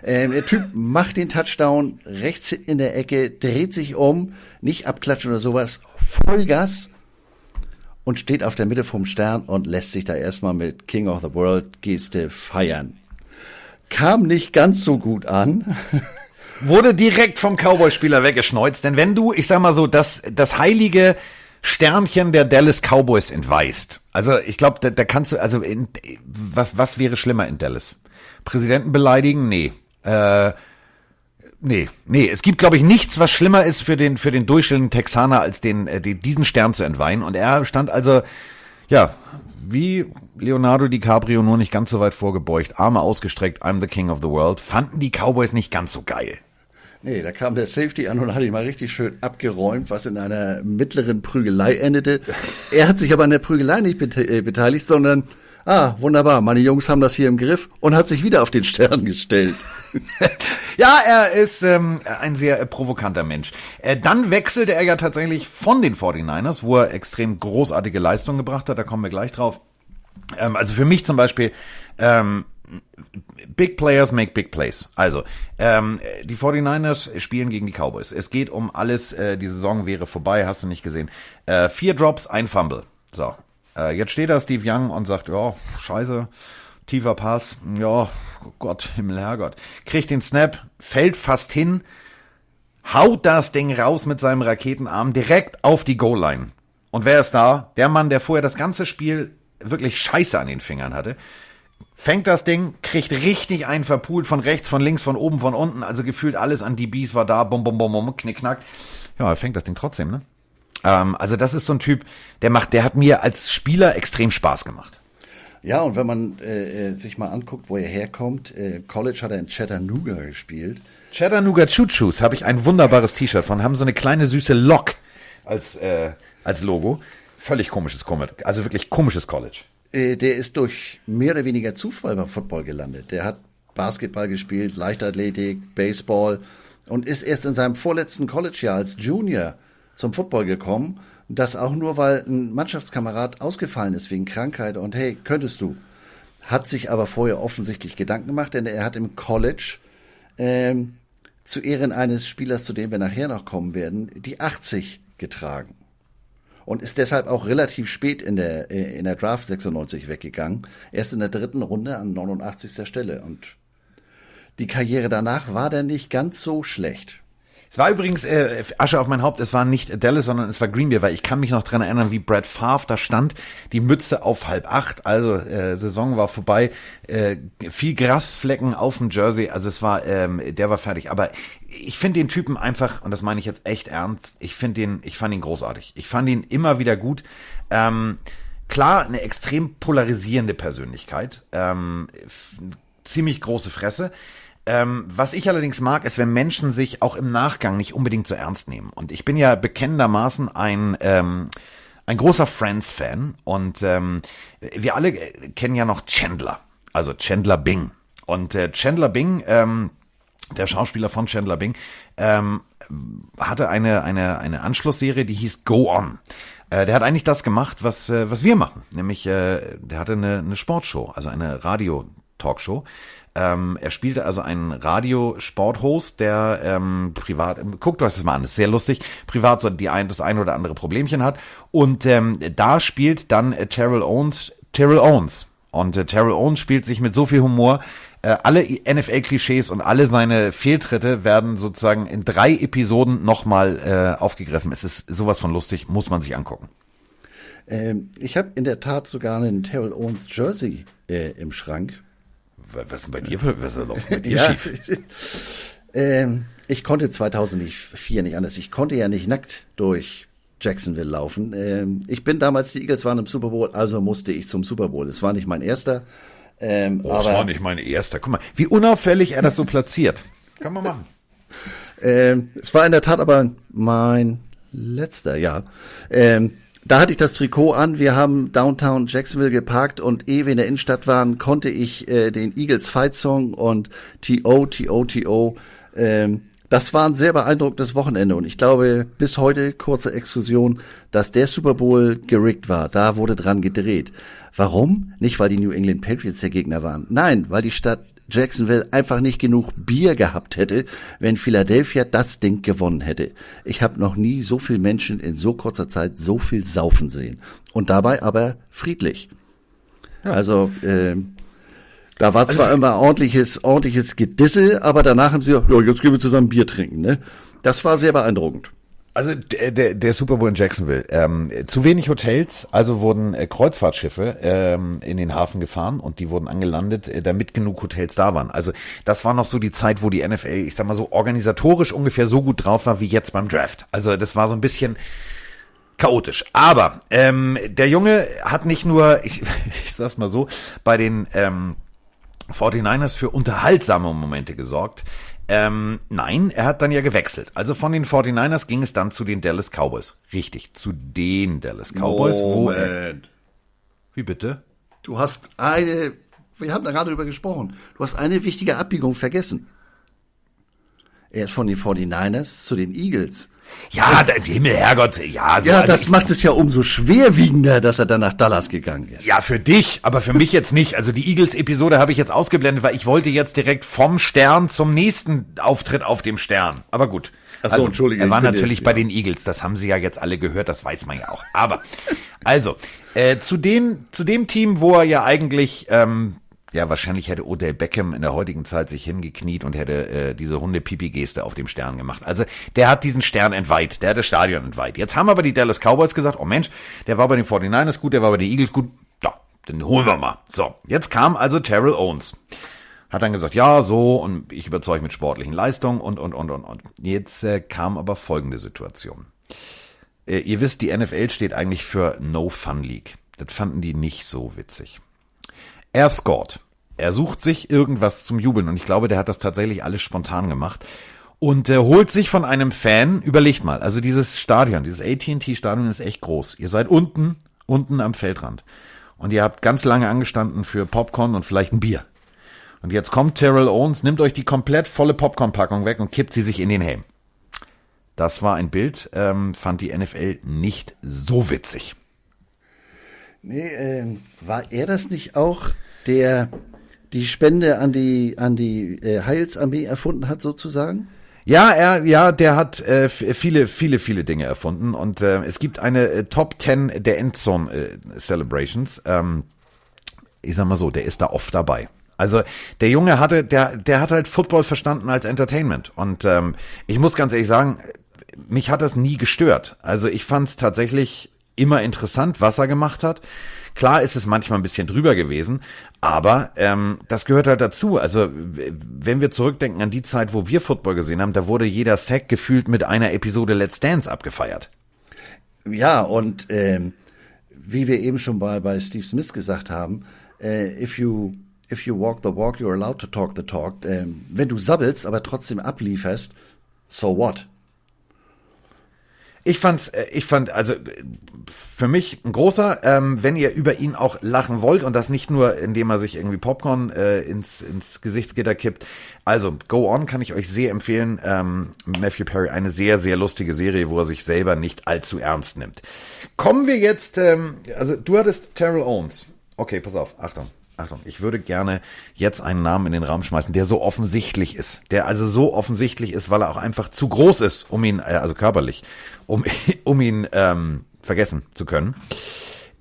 S2: Ähm, der Typ macht den Touchdown rechts in der Ecke, dreht sich um, nicht abklatschen oder sowas, Vollgas und steht auf der Mitte vom Stern und lässt sich da erstmal mit King of the World Geste feiern kam nicht ganz so gut an.
S1: Wurde direkt vom Cowboy-Spieler weggeschneuzt, denn wenn du, ich sag mal so, das, das heilige Sternchen der Dallas Cowboys entweist, also ich glaube, da, da kannst du, also in, was, was wäre schlimmer in Dallas? Präsidenten beleidigen? Nee. Äh, nee, nee, es gibt, glaube ich, nichts, was schlimmer ist für den, für den durchschnittlichen Texaner, als den, äh, diesen Stern zu entweihen. Und er stand also, ja, wie Leonardo DiCaprio nur nicht ganz so weit vorgebeugt, Arme ausgestreckt, I'm the King of the World, fanden die Cowboys nicht ganz so geil.
S2: Nee, da kam der Safety an und hat ihn mal richtig schön abgeräumt, was in einer mittleren Prügelei endete. Er hat sich aber an der Prügelei nicht äh, beteiligt, sondern, ah, wunderbar, meine Jungs haben das hier im Griff und hat sich wieder auf den Stern gestellt. <laughs>
S1: ja, er ist ähm, ein sehr äh, provokanter Mensch. Äh, dann wechselte er ja tatsächlich von den 49ers, wo er extrem großartige Leistungen gebracht hat, da kommen wir gleich drauf. Ähm, also für mich zum Beispiel, ähm, Big Players make big plays. Also, ähm, die 49ers spielen gegen die Cowboys. Es geht um alles, äh, die Saison wäre vorbei, hast du nicht gesehen. Äh, vier Drops, ein Fumble. So, äh, jetzt steht da Steve Young und sagt, ja, scheiße, tiefer Pass, ja, Gott, Himmel, Herrgott. Kriegt den Snap, fällt fast hin, haut das Ding raus mit seinem Raketenarm direkt auf die Goal-Line. Und wer ist da? Der Mann, der vorher das ganze Spiel wirklich Scheiße an den Fingern hatte. Fängt das Ding, kriegt richtig einen verpult von rechts, von links, von oben, von unten. Also gefühlt alles an DBs war da, bum, bum, bum, bum, knick, knack. Ja, er fängt das Ding trotzdem, ne? Ähm, also das ist so ein Typ, der macht, der hat mir als Spieler extrem Spaß gemacht.
S2: Ja, und wenn man äh, äh sich mal anguckt, wo er herkommt, äh, College hat er in Chattanooga gespielt.
S1: Chattanooga Choo-Choos habe ich ein wunderbares T-Shirt von, haben so eine kleine süße Lok als, äh, als Logo. Völlig komisches College, also wirklich komisches College.
S2: Äh, der ist durch mehr oder weniger Zufall beim Football gelandet. Der hat Basketball gespielt, Leichtathletik, Baseball und ist erst in seinem vorletzten College-Jahr als Junior zum Football gekommen. Das auch nur, weil ein Mannschaftskamerad ausgefallen ist wegen Krankheit und hey, könntest du. Hat sich aber vorher offensichtlich Gedanken gemacht, denn er hat im College ähm, zu Ehren eines Spielers, zu dem wir nachher noch kommen werden, die 80 getragen und ist deshalb auch relativ spät in der, äh, in der Draft 96 weggegangen. Erst in der dritten Runde an 89. Stelle. Und die Karriere danach war dann nicht ganz so schlecht.
S1: Es war übrigens äh, Asche auf mein Haupt, es war nicht Dallas, sondern es war Green Bay, weil ich kann mich noch dran erinnern, wie Brad Favre da stand, die Mütze auf halb acht, also äh, Saison war vorbei, äh, viel Grasflecken auf dem Jersey, also es war, ähm, der war fertig. Aber ich finde den Typen einfach, und das meine ich jetzt echt ernst, ich finde den, ich fand ihn großartig. Ich fand ihn immer wieder gut. Ähm, klar, eine extrem polarisierende Persönlichkeit, ähm, ziemlich große Fresse. Ähm, was ich allerdings mag, ist, wenn Menschen sich auch im Nachgang nicht unbedingt so ernst nehmen. Und ich bin ja bekennendermaßen ein, ähm, ein großer Friends-Fan und ähm, wir alle kennen ja noch Chandler, also Chandler Bing. Und äh, Chandler Bing, ähm, der Schauspieler von Chandler Bing, ähm, hatte eine, eine, eine Anschlussserie, die hieß Go On. Äh, der hat eigentlich das gemacht, was, äh, was wir machen. Nämlich, äh, der hatte eine, eine Sportshow, also eine Radio, Talkshow. Ähm, er spielte also einen Radiosporthost, der ähm, privat, guckt euch das mal an, ist sehr lustig, privat so die ein, das ein oder andere Problemchen hat. Und ähm, da spielt dann äh, Terrell Owens, Terrell Owens. Und äh, Terrell Owens spielt sich mit so viel Humor. Äh, alle NFL-Klischees und alle seine Fehltritte werden sozusagen in drei Episoden nochmal äh, aufgegriffen. Es ist sowas von lustig, muss man sich angucken.
S2: Ähm, ich habe in der Tat sogar einen Terrell Owens Jersey äh, im Schrank.
S1: Was ist bei dir, was ist bei dir <laughs> ja, schief? <laughs>
S2: ähm, ich konnte 2004 nicht anders. Ich konnte ja nicht nackt durch Jacksonville laufen. Ähm, ich bin damals, die Eagles waren im Super Bowl, also musste ich zum Super Bowl. Es war nicht mein erster.
S1: Ähm, oh, aber, das war nicht mein erster. Guck mal, wie unauffällig er das so platziert. Kann man machen. <laughs>
S2: Ähm, es war in der Tat aber mein letzter, ja. Ähm, da hatte ich das Trikot an. Wir haben Downtown Jacksonville geparkt und ehe wir in der Innenstadt waren, konnte ich äh, den Eagles Fight Song und T.O. T.O. T.O. Ähm, das war ein sehr beeindruckendes Wochenende und ich glaube bis heute, kurze Exkursion, dass der Super Bowl gerickt war. Da wurde dran gedreht. Warum? Nicht, weil die New England Patriots der Gegner waren. Nein, weil die Stadt Jacksonville einfach nicht genug Bier gehabt hätte, wenn Philadelphia das Ding gewonnen hätte. Ich habe noch nie so viel Menschen in so kurzer Zeit so viel saufen sehen. Und dabei aber friedlich. Ja. Also äh, da war zwar also, immer ordentliches, ordentliches Gedissel, aber danach haben sie ja, jetzt gehen wir zusammen Bier trinken. Ne? Das war sehr beeindruckend.
S1: Also der, der, der Super Bowl in Jacksonville. Ähm, zu wenig Hotels, also wurden äh, Kreuzfahrtschiffe ähm, in den Hafen gefahren und die wurden angelandet, äh, damit genug Hotels da waren. Also das war noch so die Zeit, wo die NFL, ich sag mal so, organisatorisch ungefähr so gut drauf war wie jetzt beim Draft. Also das war so ein bisschen chaotisch. Aber ähm, der Junge hat nicht nur, <laughs> ich, ich sag's mal so, bei den ähm, 49ers für unterhaltsame Momente gesorgt. Ähm, nein, er hat dann ja gewechselt. Also von den 49ers ging es dann zu den Dallas Cowboys. Richtig, zu den Dallas Cowboys.
S2: Moment.
S1: Wo Wie bitte?
S2: Du hast eine, wir haben da gerade drüber gesprochen, du hast eine wichtige Abbiegung vergessen. Er ist von den 49ers zu den Eagles.
S1: Ja, der Himmel, Herrgott, ja.
S2: So, ja, also das ich, macht es ja umso schwerwiegender, dass er dann nach Dallas gegangen ist.
S1: Ja, für dich, aber für mich jetzt nicht. Also die Eagles-Episode habe ich jetzt ausgeblendet, weil ich wollte jetzt direkt vom Stern zum nächsten Auftritt auf dem Stern. Aber gut.
S2: Ach so, also, Entschuldigung.
S1: Er war natürlich jetzt, bei ja. den Eagles, das haben sie ja jetzt alle gehört, das weiß man ja auch. Aber, also, äh, zu, den, zu dem Team, wo er ja eigentlich ähm, ja, wahrscheinlich hätte Odell Beckham in der heutigen Zeit sich hingekniet und hätte äh, diese Hunde-Pipi-Geste auf dem Stern gemacht. Also der hat diesen Stern entweiht, der hat das Stadion entweiht. Jetzt haben aber die Dallas Cowboys gesagt, oh Mensch, der war bei den 49ers gut, der war bei den Eagles gut, ja, den holen wir mal. So, jetzt kam also Terrell Owens. Hat dann gesagt, ja, so, und ich überzeuge mit sportlichen Leistungen und, und, und, und, und. Jetzt äh, kam aber folgende Situation. Äh, ihr wisst, die NFL steht eigentlich für No Fun League. Das fanden die nicht so witzig. Er scored. Er sucht sich irgendwas zum Jubeln und ich glaube, der hat das tatsächlich alles spontan gemacht und äh, holt sich von einem Fan, überlegt mal, also dieses Stadion, dieses AT&T Stadion ist echt groß. Ihr seid unten, unten am Feldrand und ihr habt ganz lange angestanden für Popcorn und vielleicht ein Bier. Und jetzt kommt Terrell Owens, nimmt euch die komplett volle Popcorn-Packung weg und kippt sie sich in den Helm. Das war ein Bild, ähm, fand die NFL nicht so witzig.
S2: Nee, äh, war er das nicht auch, der die Spende an die an die äh, Heilsarmee erfunden hat sozusagen?
S1: Ja, er, ja, der hat äh, viele, viele, viele Dinge erfunden und äh, es gibt eine äh, Top 10 der Endzone äh, Celebrations. Ähm, ich sag mal so, der ist da oft dabei. Also der Junge hatte, der, der hat halt Football verstanden als Entertainment und ähm, ich muss ganz ehrlich sagen, mich hat das nie gestört. Also ich fand es tatsächlich immer interessant, was er gemacht hat. Klar ist es manchmal ein bisschen drüber gewesen, aber ähm, das gehört halt dazu. Also wenn wir zurückdenken an die Zeit, wo wir Football gesehen haben, da wurde jeder Sack gefühlt mit einer Episode Let's Dance abgefeiert.
S2: Ja, und ähm, wie wir eben schon bei, bei Steve Smith gesagt haben, äh, if you if you walk the walk, you're allowed to talk the talk. Ähm, wenn du sabbelst, aber trotzdem ablieferst, so what?
S1: Ich fand's, äh, ich fand, also für mich ein großer, ähm, wenn ihr über ihn auch lachen wollt und das nicht nur, indem er sich irgendwie Popcorn äh, ins, ins Gesichtsgitter kippt. Also, Go On kann ich euch sehr empfehlen. Ähm, Matthew Perry, eine sehr, sehr lustige Serie, wo er sich selber nicht allzu ernst nimmt. Kommen wir jetzt, ähm, also du hattest Terrell Owens. Okay, pass auf, Achtung. Achtung, ich würde gerne jetzt einen Namen in den Raum schmeißen, der so offensichtlich ist. Der also so offensichtlich ist, weil er auch einfach zu groß ist, um ihn, äh, also körperlich, um, <laughs> um ihn ähm, vergessen zu können.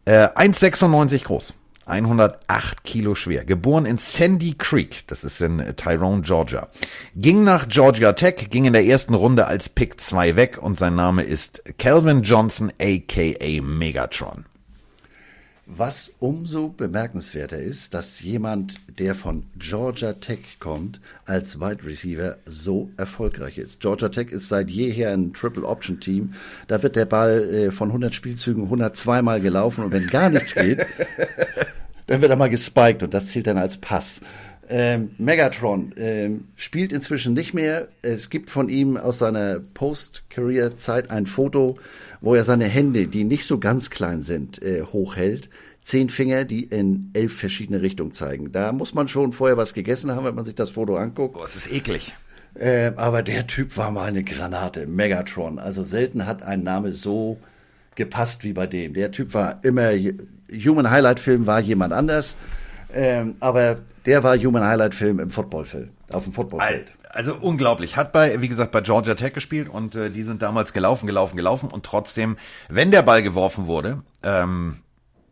S1: Äh, 1,96 groß. 108 Kilo schwer. Geboren in Sandy Creek, das ist in Tyrone, Georgia. Ging nach Georgia Tech, ging in der ersten Runde als Pick 2 weg und sein Name ist Calvin Johnson aka Megatron.
S2: Was umso bemerkenswerter ist, dass jemand, der von Georgia Tech kommt, als Wide Receiver so erfolgreich ist. Georgia Tech ist seit jeher ein Triple Option Team. Da wird der Ball äh, von 100 Spielzügen 102 Mal gelaufen und wenn gar nichts geht, <laughs> dann wird er mal gespiked und das zählt dann als Pass. Ähm, Megatron ähm, spielt inzwischen nicht mehr. Es gibt von ihm aus seiner Post-Career-Zeit ein Foto, wo er seine Hände, die nicht so ganz klein sind, äh, hochhält. Zehn Finger, die in elf verschiedene Richtungen zeigen. Da muss man schon vorher was gegessen haben, wenn man sich das Foto anguckt.
S1: Boah, es ist eklig.
S2: Äh, aber der Typ war mal eine Granate, Megatron. Also selten hat ein Name so gepasst wie bei dem. Der Typ war immer, Human Highlight Film war jemand anders, ähm, aber der war Human Highlight Film im Footballfilm, auf dem Footballfeld.
S1: Also unglaublich. Hat bei, wie gesagt, bei Georgia Tech gespielt und äh, die sind damals gelaufen, gelaufen, gelaufen und trotzdem, wenn der Ball geworfen wurde, ähm,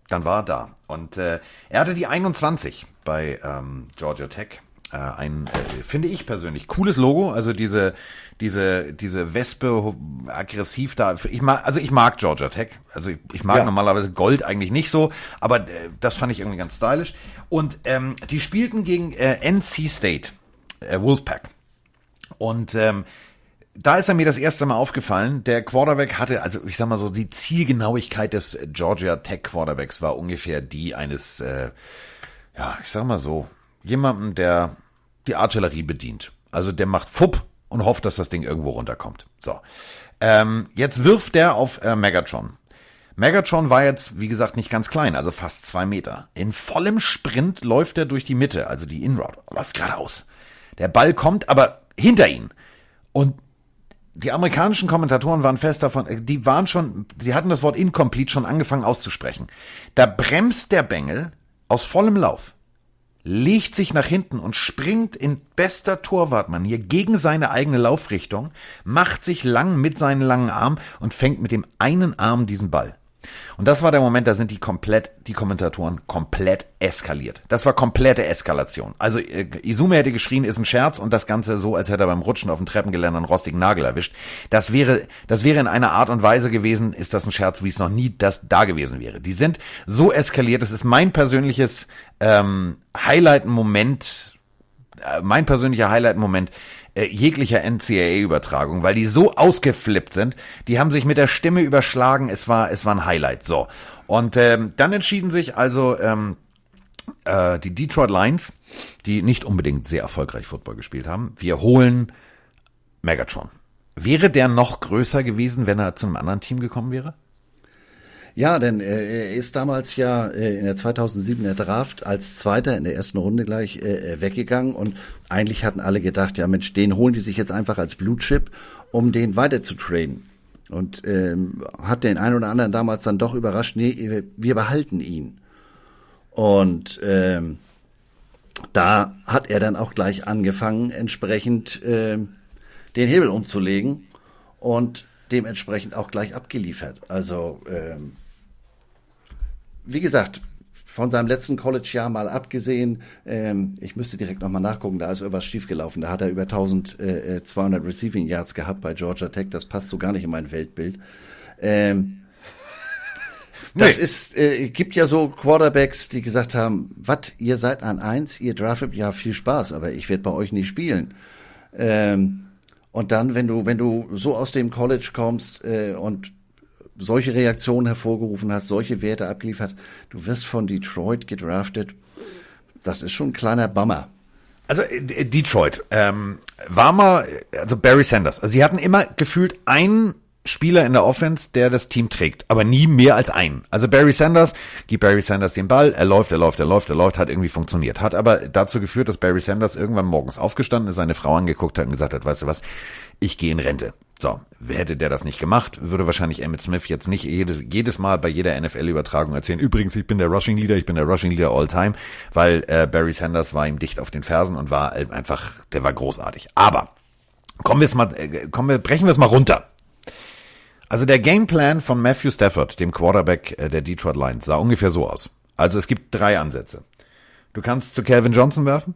S1: dann war er da. Und äh, er hatte die 21 bei ähm, Georgia Tech. Äh, ein, äh, finde ich persönlich, cooles Logo. Also diese, diese, diese Wespe aggressiv da. Ich mag, also ich mag Georgia Tech. Also ich, ich mag ja. normalerweise Gold eigentlich nicht so, aber äh, das fand ich irgendwie ganz stylisch. Und ähm, die spielten gegen äh, NC State, äh, Wolfpack. Und ähm, da ist er mir das erste Mal aufgefallen. Der Quarterback hatte, also ich sag mal so, die Zielgenauigkeit des Georgia Tech Quarterbacks war ungefähr die eines, äh, ja, ich sag mal so, jemanden, der die Artillerie bedient. Also der macht Fupp und hofft, dass das Ding irgendwo runterkommt. So. Ähm, jetzt wirft der auf äh, Megatron. Megatron war jetzt, wie gesagt, nicht ganz klein, also fast zwei Meter. In vollem Sprint läuft er durch die Mitte, also die Inroute, läuft geradeaus. Der Ball kommt aber hinter ihn. Und die amerikanischen Kommentatoren waren fest davon, äh, die waren schon, die hatten das Wort incomplete schon angefangen auszusprechen. Da bremst der Bengel aus vollem Lauf, legt sich nach hinten und springt in bester Torwartmanier gegen seine eigene Laufrichtung, macht sich lang mit seinen langen Armen und fängt mit dem einen Arm diesen Ball. Und das war der Moment, da sind die komplett, die Kommentatoren komplett eskaliert. Das war komplette Eskalation. Also äh, Izume hätte geschrien, ist ein Scherz und das Ganze so, als hätte er beim Rutschen auf dem Treppengeländer einen rostigen Nagel erwischt. Das wäre, das wäre in einer Art und Weise gewesen, ist das ein Scherz, wie es noch nie das da gewesen wäre. Die sind so eskaliert. Das ist mein persönliches ähm, Highlight-Moment, äh, mein persönlicher Highlight-Moment äh, jeglicher NCAA-Übertragung, weil die so ausgeflippt sind. Die haben sich mit der Stimme überschlagen. Es war, es war ein Highlight. So. Und ähm, dann entschieden sich also ähm, äh, die Detroit Lions, die nicht unbedingt sehr erfolgreich Football gespielt haben. Wir holen Megatron. Wäre der noch größer gewesen, wenn er zu einem anderen Team gekommen wäre?
S2: Ja, denn er ist damals ja äh, in der 2007er Draft als Zweiter in der ersten Runde gleich äh, äh, weggegangen und eigentlich hatten alle gedacht, ja Mensch, den holen die sich jetzt einfach als Blue Chip, um den weiter zu traden. Und ähm, hat den einen oder anderen damals dann doch überrascht, nee, wir behalten ihn. Und ähm, da hat er dann auch gleich angefangen, entsprechend äh, den Hebel umzulegen und dementsprechend auch gleich abgeliefert. Also ähm, wie gesagt, von seinem letzten College-Jahr mal abgesehen, ähm, ich müsste direkt nochmal nachgucken, da ist irgendwas schiefgelaufen. Da hat er über 1200 äh, Receiving Yards gehabt bei Georgia Tech. Das passt so gar nicht in mein Weltbild. Ähm, <laughs> das nee. ist, äh, gibt ja so Quarterbacks, die gesagt haben, was, ihr seid an eins, ihr draftet, ja viel Spaß, aber ich werde bei euch nicht spielen. Ähm, und dann, wenn du, wenn du so aus dem College kommst äh, und solche Reaktionen hervorgerufen hast, solche Werte abgeliefert, du wirst von Detroit gedraftet. Das ist schon ein kleiner Bummer.
S1: Also äh, Detroit ähm, war mal, also Barry Sanders. Also sie hatten immer gefühlt einen Spieler in der Offense, der das Team trägt, aber nie mehr als einen. Also Barry Sanders, gibt Barry Sanders den Ball, er läuft, er läuft, er läuft, er läuft, hat irgendwie funktioniert. Hat aber dazu geführt, dass Barry Sanders irgendwann morgens aufgestanden ist, seine Frau angeguckt hat und gesagt hat, weißt du was, ich gehe in Rente. So, hätte der das nicht gemacht, würde wahrscheinlich Emmett Smith jetzt nicht jedes, jedes Mal bei jeder NFL-Übertragung erzählen, übrigens, ich bin der Rushing Leader, ich bin der Rushing Leader all time, weil äh, Barry Sanders war ihm dicht auf den Fersen und war äh, einfach, der war großartig. Aber kommen wir jetzt mal, äh, kommen wir, brechen wir es mal runter. Also der Gameplan von Matthew Stafford, dem Quarterback äh, der Detroit Lions, sah ungefähr so aus. Also es gibt drei Ansätze. Du kannst zu Calvin Johnson werfen,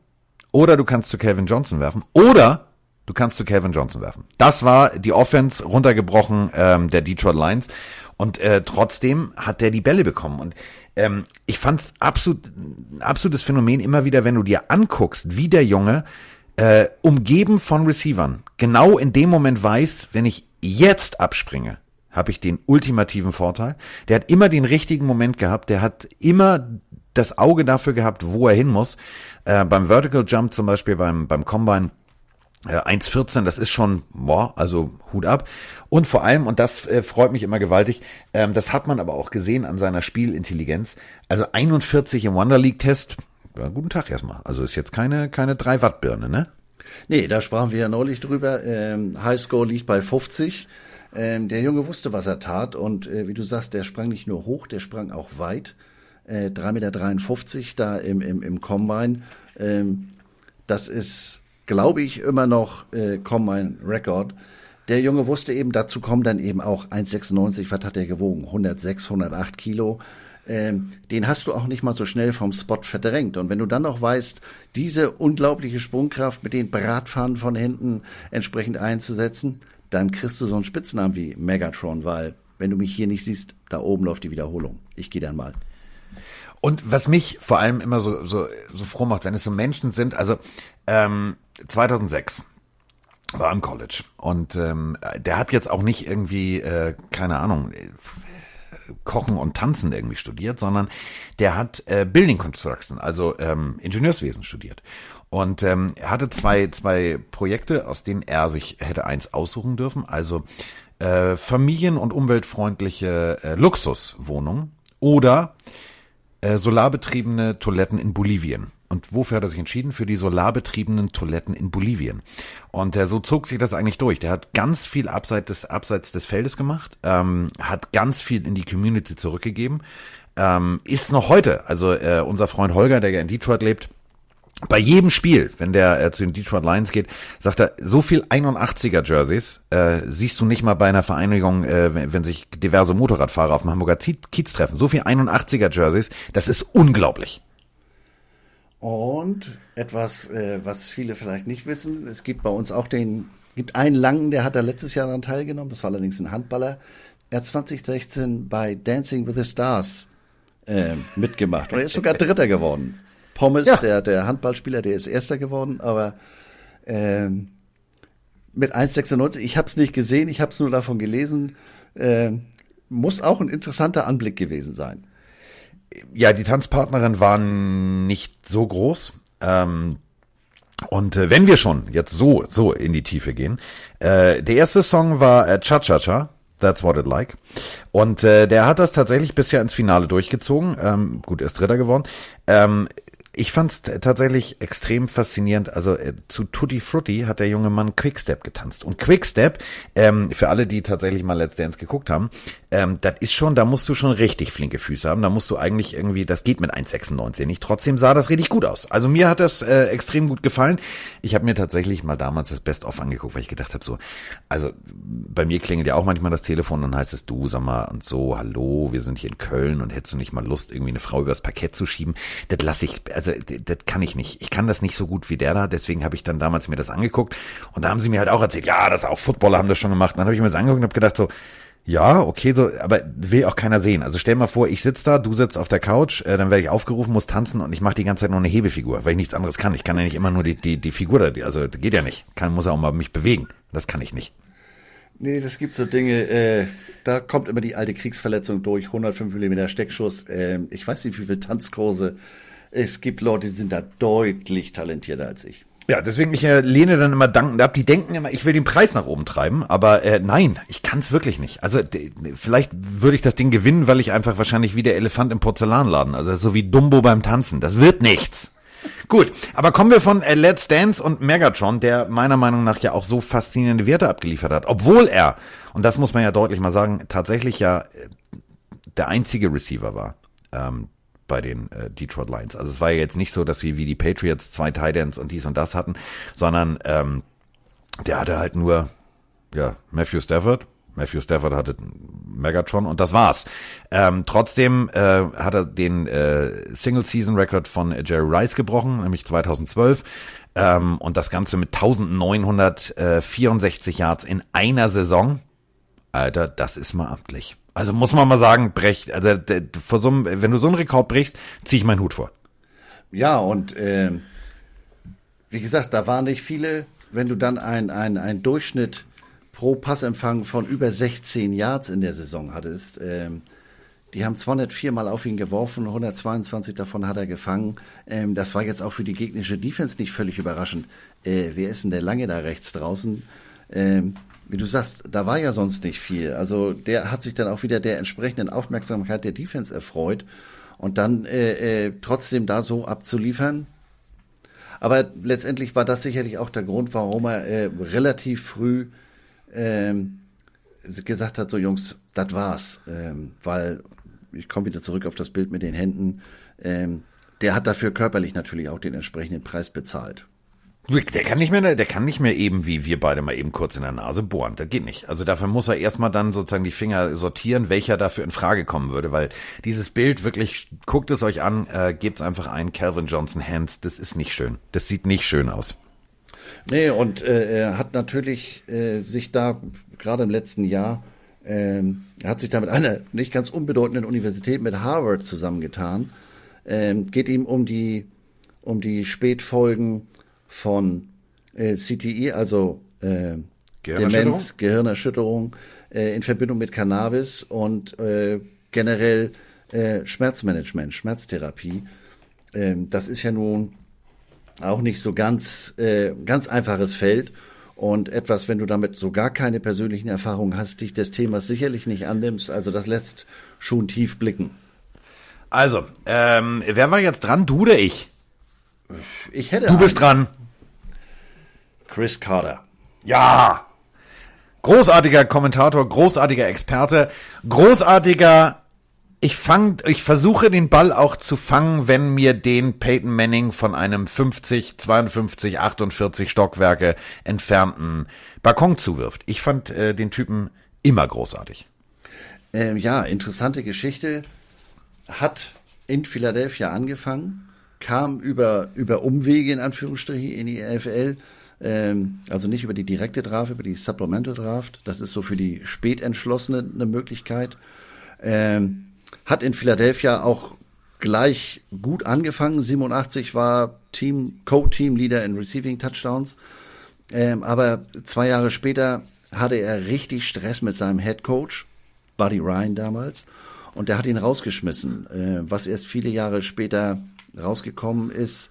S1: oder du kannst zu Calvin Johnson werfen, oder du kannst zu Calvin Johnson werfen. Das war die Offense runtergebrochen ähm, der Detroit Lions. Und äh, trotzdem hat der die Bälle bekommen. Und ähm, ich fand es absolut, ein absolutes Phänomen immer wieder, wenn du dir anguckst, wie der Junge äh, umgeben von Receivern genau in dem Moment weiß, wenn ich jetzt abspringe, habe ich den ultimativen Vorteil. Der hat immer den richtigen Moment gehabt. Der hat immer das Auge dafür gehabt, wo er hin muss. Äh, beim Vertical Jump zum Beispiel, beim, beim Combine, 1,14, das ist schon, boah, also Hut ab. Und vor allem, und das äh, freut mich immer gewaltig, ähm, das hat man aber auch gesehen an seiner Spielintelligenz. Also 41 im Wonder League Test, ja, guten Tag erstmal. Also ist jetzt keine, keine 3 Watt Birne, ne?
S2: Nee, da sprachen wir ja neulich drüber. Ähm, Highscore liegt bei 50. Ähm, der Junge wusste, was er tat. Und äh, wie du sagst, der sprang nicht nur hoch, der sprang auch weit. Äh, 3,53 Meter da im, im, im Combine. Ähm, das ist, glaube ich, immer noch äh, Combine-Rekord. Der Junge wusste eben, dazu kommen dann eben auch 1,96, was hat er gewogen? 106, 108 Kilo. Ähm, den hast du auch nicht mal so schnell vom Spot verdrängt. Und wenn du dann noch weißt, diese unglaubliche Sprungkraft mit den Bratpfannen von hinten entsprechend einzusetzen, dann kriegst du so einen Spitznamen wie Megatron, weil wenn du mich hier nicht siehst, da oben läuft die Wiederholung. Ich gehe dann mal.
S1: Und was mich vor allem immer so, so, so froh macht, wenn es so Menschen sind, also ähm, 2006 war im College und ähm, der hat jetzt auch nicht irgendwie, äh, keine Ahnung, Kochen und Tanzen irgendwie studiert, sondern der hat äh, Building Construction, also ähm, Ingenieurswesen studiert. Und ähm, er hatte zwei, zwei Projekte, aus denen er sich hätte eins aussuchen dürfen. Also äh, familien- und umweltfreundliche äh, Luxuswohnungen oder äh, solarbetriebene Toiletten in Bolivien. Und wofür hat er sich entschieden? Für die solarbetriebenen Toiletten in Bolivien. Und äh, so zog sich das eigentlich durch. Der hat ganz viel abseits des, abseits des Feldes gemacht, ähm, hat ganz viel in die Community zurückgegeben, ähm, ist noch heute, also äh, unser Freund Holger, der ja in Detroit lebt, bei jedem Spiel, wenn der äh, zu den Detroit Lions geht, sagt er, so viel 81er Jerseys äh, siehst du nicht mal bei einer Vereinigung, äh, wenn, wenn sich diverse Motorradfahrer auf dem Hamburger Kiez treffen. So viel 81er Jerseys, das ist unglaublich.
S2: Und etwas, äh, was viele vielleicht nicht wissen, es gibt bei uns auch den, gibt einen Langen, der hat da letztes Jahr daran teilgenommen, das war allerdings ein Handballer. Er hat 2016 bei Dancing with the Stars äh, mitgemacht und er ist sogar Dritter geworden. Pommes, ja. der, der Handballspieler, der ist Erster geworden, aber ähm, mit 1,96, ich habe es nicht gesehen, ich habe es nur davon gelesen, äh, muss auch ein interessanter Anblick gewesen sein.
S1: Ja, die Tanzpartnerin waren nicht so groß. Ähm, und äh, wenn wir schon jetzt so so in die Tiefe gehen, äh, der erste Song war äh, Cha Cha Cha. That's what it like. Und äh, der hat das tatsächlich bisher ins Finale durchgezogen. Ähm, gut, er ist Dritter geworden. Ähm, ich fand es tatsächlich extrem faszinierend. Also äh, zu Tutti Frutti hat der junge Mann Quickstep getanzt. Und Quickstep, ähm, für alle, die tatsächlich mal Let's Dance geguckt haben, ähm, das ist schon, da musst du schon richtig flinke Füße haben. Da musst du eigentlich irgendwie, das geht mit 1,96 nicht. Trotzdem sah das richtig gut aus. Also mir hat das äh, extrem gut gefallen. Ich habe mir tatsächlich mal damals das Best-of angeguckt, weil ich gedacht habe, so, also bei mir klingelt ja auch manchmal das Telefon und heißt es, du, sag mal, und so, hallo, wir sind hier in Köln und hättest du nicht mal Lust, irgendwie eine Frau übers Parkett zu schieben? Das lasse ich, also das kann ich nicht. Ich kann das nicht so gut wie der da, deswegen habe ich dann damals mir das angeguckt und da haben sie mir halt auch erzählt, ja, das auch Footballer haben das schon gemacht. Und dann habe ich mir das angeguckt und habe gedacht so, ja, okay, so, aber will auch keiner sehen. Also stell mal vor, ich sitze da, du sitzt auf der Couch, äh, dann werde ich aufgerufen, muss tanzen und ich mache die ganze Zeit nur eine Hebefigur, weil ich nichts anderes kann. Ich kann ja nicht immer nur die, die, die Figur da, also geht ja nicht. Kann, muss auch mal mich bewegen. Das kann ich nicht.
S2: Nee, das gibt so Dinge, äh, da kommt immer die alte Kriegsverletzung durch, 105 mm Steckschuss. Äh, ich weiß nicht, wie viele Tanzkurse es gibt Leute, die sind da deutlich talentierter als ich.
S1: Ja, deswegen ich äh, lehne dann immer dankend ab. Die denken immer, ich will den Preis nach oben treiben, aber äh, nein, ich kann es wirklich nicht. Also vielleicht würde ich das Ding gewinnen, weil ich einfach wahrscheinlich wie der Elefant im Porzellanladen, also so wie Dumbo beim Tanzen. Das wird nichts. Gut, aber kommen wir von äh, Let's Dance und Megatron, der meiner Meinung nach ja auch so faszinierende Werte abgeliefert hat, obwohl er, und das muss man ja deutlich mal sagen, tatsächlich ja äh, der einzige Receiver war. Ähm, bei den äh, Detroit Lions. Also es war ja jetzt nicht so, dass sie wie die Patriots zwei Titans und dies und das hatten, sondern ähm, der hatte halt nur ja Matthew Stafford. Matthew Stafford hatte Megatron und das war's. Ähm, trotzdem äh, hat er den äh, Single-Season-Record von Jerry Rice gebrochen, nämlich 2012. Ähm, und das Ganze mit 1964 Yards in einer Saison. Alter, das ist mal amtlich. Also muss man mal sagen, brecht, also vor so einem, wenn du so einen Rekord brichst, ziehe ich meinen Hut vor.
S2: Ja, und äh, wie gesagt, da waren nicht viele, wenn du dann ein, ein, ein Durchschnitt pro Passempfang von über 16 Yards in der Saison hattest. Ähm, die haben 204 Mal auf ihn geworfen, 122 davon hat er gefangen. Ähm, das war jetzt auch für die gegnerische Defense nicht völlig überraschend. Äh, wer ist denn der lange da rechts draußen? Ähm, wie du sagst, da war ja sonst nicht viel. Also der hat sich dann auch wieder der entsprechenden Aufmerksamkeit der Defense erfreut und dann äh, äh, trotzdem da so abzuliefern. Aber letztendlich war das sicherlich auch der Grund, warum er äh, relativ früh ähm, gesagt hat, so Jungs, das war's. Ähm, weil, ich komme wieder zurück auf das Bild mit den Händen, ähm, der hat dafür körperlich natürlich auch den entsprechenden Preis bezahlt.
S1: Der kann nicht mehr, der kann nicht mehr eben wie wir beide mal eben kurz in der Nase bohren. Das geht nicht. Also dafür muss er erstmal dann sozusagen die Finger sortieren, welcher dafür in Frage kommen würde, weil dieses Bild wirklich, guckt es euch an, äh, gebt es einfach ein, Calvin Johnson Hands, das ist nicht schön. Das sieht nicht schön aus.
S2: Nee, und äh, er hat natürlich äh, sich da gerade im letzten Jahr, äh, er hat sich da mit einer nicht ganz unbedeutenden Universität mit Harvard zusammengetan. Ähm, geht ihm um die, um die Spätfolgen von äh, CTI, also äh, Demenz, Gehirnerschütterung äh, in Verbindung mit Cannabis und äh, generell äh, Schmerzmanagement, Schmerztherapie. Ähm, das ist ja nun auch nicht so ganz, äh, ganz einfaches Feld. Und etwas, wenn du damit so gar keine persönlichen Erfahrungen hast, dich des Themas sicherlich nicht annimmst. Also das lässt schon tief blicken.
S1: Also, ähm, wer war jetzt dran? Du oder ich?
S2: Ich hätte.
S1: Du bist dran.
S2: Chris Carter.
S1: Ja. Großartiger Kommentator, großartiger Experte, großartiger ich fang, ich versuche den Ball auch zu fangen, wenn mir den Peyton Manning von einem 50, 52, 48 Stockwerke entfernten Balkon zuwirft. Ich fand äh, den Typen immer großartig.
S2: Ähm, ja, interessante Geschichte. Hat in Philadelphia angefangen, kam über, über Umwege in Anführungsstrichen in die NFL ähm, also nicht über die direkte Draft, über die Supplemental Draft. Das ist so für die Spätentschlossene eine Möglichkeit. Ähm, hat in Philadelphia auch gleich gut angefangen. 87 war Team, Co-Team-Leader in Receiving Touchdowns. Ähm, aber zwei Jahre später hatte er richtig Stress mit seinem Head Coach, Buddy Ryan damals. Und der hat ihn rausgeschmissen. Äh, was erst viele Jahre später rausgekommen ist,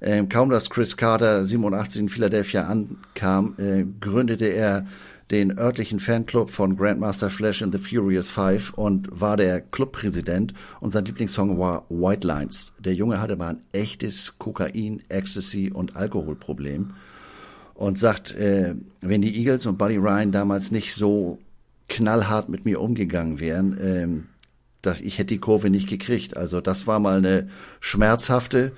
S2: äh, kaum dass Chris Carter 87 in Philadelphia ankam, äh, gründete er den örtlichen Fanclub von Grandmaster Flash and the Furious Five und war der Clubpräsident und sein Lieblingssong war White Lines. Der Junge hatte mal ein echtes Kokain, Ecstasy und Alkoholproblem und sagt, äh, wenn die Eagles und Buddy Ryan damals nicht so knallhart mit mir umgegangen wären, ähm, ich hätte die Kurve nicht gekriegt. Also das war mal eine schmerzhafte,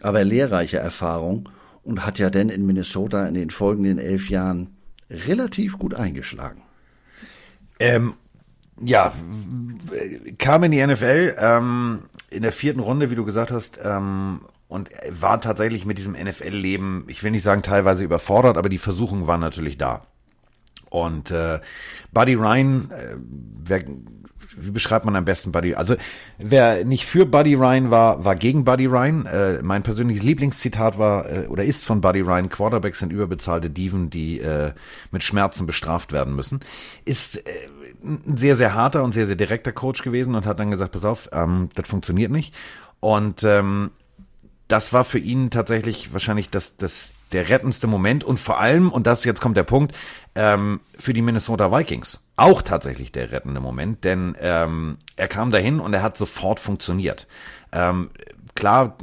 S2: aber lehrreiche Erfahrung und hat ja dann in Minnesota in den folgenden elf Jahren relativ gut eingeschlagen.
S1: Ähm, ja, kam in die NFL ähm, in der vierten Runde, wie du gesagt hast, ähm, und war tatsächlich mit diesem NFL-Leben, ich will nicht sagen teilweise überfordert, aber die Versuchung war natürlich da. Und äh, Buddy Ryan, äh, wer wie beschreibt man am besten Buddy? Also wer nicht für Buddy Ryan war, war gegen Buddy Ryan. Äh, mein persönliches Lieblingszitat war äh, oder ist von Buddy Ryan: Quarterbacks sind überbezahlte Dieven, die äh, mit Schmerzen bestraft werden müssen. Ist äh, ein sehr sehr harter und sehr sehr direkter Coach gewesen und hat dann gesagt: Pass auf, ähm, das funktioniert nicht. Und ähm, das war für ihn tatsächlich wahrscheinlich das, das der rettendste Moment und vor allem, und das jetzt kommt der Punkt, ähm, für die Minnesota Vikings auch tatsächlich der rettende Moment, denn ähm, er kam dahin und er hat sofort funktioniert. Ähm, klar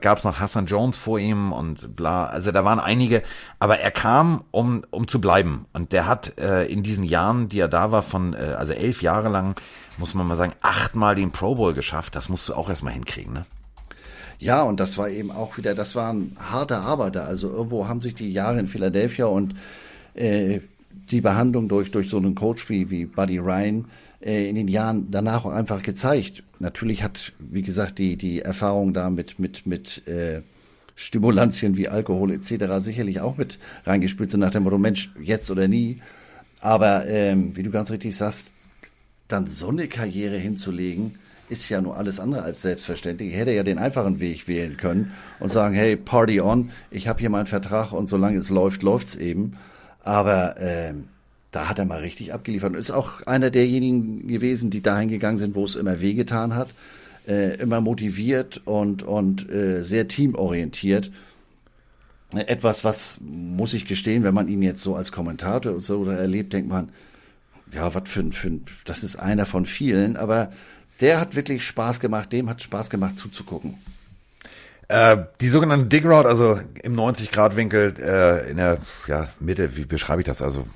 S1: gab es noch Hassan Jones vor ihm und bla, also da waren einige, aber er kam, um, um zu bleiben. Und der hat äh, in diesen Jahren, die er da war, von, äh, also elf Jahre lang, muss man mal sagen, achtmal den Pro Bowl geschafft. Das musst du auch erstmal hinkriegen, ne?
S2: Ja, und das war eben auch wieder, das waren harte Arbeiter. Also irgendwo haben sich die Jahre in Philadelphia und äh, die Behandlung durch, durch so einen Coach wie, wie Buddy Ryan äh, in den Jahren danach auch einfach gezeigt. Natürlich hat, wie gesagt, die, die Erfahrung da mit, mit, mit äh, Stimulantien wie Alkohol etc. sicherlich auch mit reingespielt, so nach dem Motto, Mensch, jetzt oder nie. Aber ähm, wie du ganz richtig sagst, dann so eine Karriere hinzulegen, ist ja nur alles andere als selbstverständlich. Ich hätte ja den einfachen Weg wählen können und sagen, hey, Party on, ich habe hier meinen Vertrag und solange es läuft, läuft's eben. Aber ähm, da hat er mal richtig abgeliefert und ist auch einer derjenigen gewesen, die dahin gegangen sind, wo es immer wehgetan hat, äh, immer motiviert und, und äh, sehr teamorientiert. Etwas, was muss ich gestehen, wenn man ihn jetzt so als Kommentator so erlebt, denkt man, ja, was für ein, für ein, das ist einer von vielen, aber der hat wirklich Spaß gemacht, dem hat Spaß gemacht zuzugucken.
S1: Äh, die sogenannte Dig Route, also im 90-Grad-Winkel äh, in der ja, Mitte, wie beschreibe ich das? Also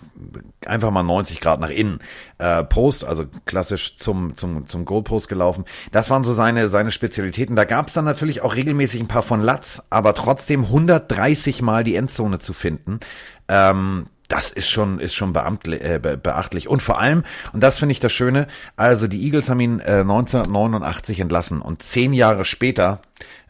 S1: einfach mal 90 Grad nach innen. Äh, Post, also klassisch zum, zum, zum Goalpost gelaufen. Das waren so seine, seine Spezialitäten. Da gab es dann natürlich auch regelmäßig ein paar von Latz, aber trotzdem 130 Mal die Endzone zu finden. Ähm, das ist schon, ist schon beamtlich, äh, beachtlich. Und vor allem, und das finde ich das Schöne, also die Eagles haben ihn äh, 1989 entlassen und zehn Jahre später,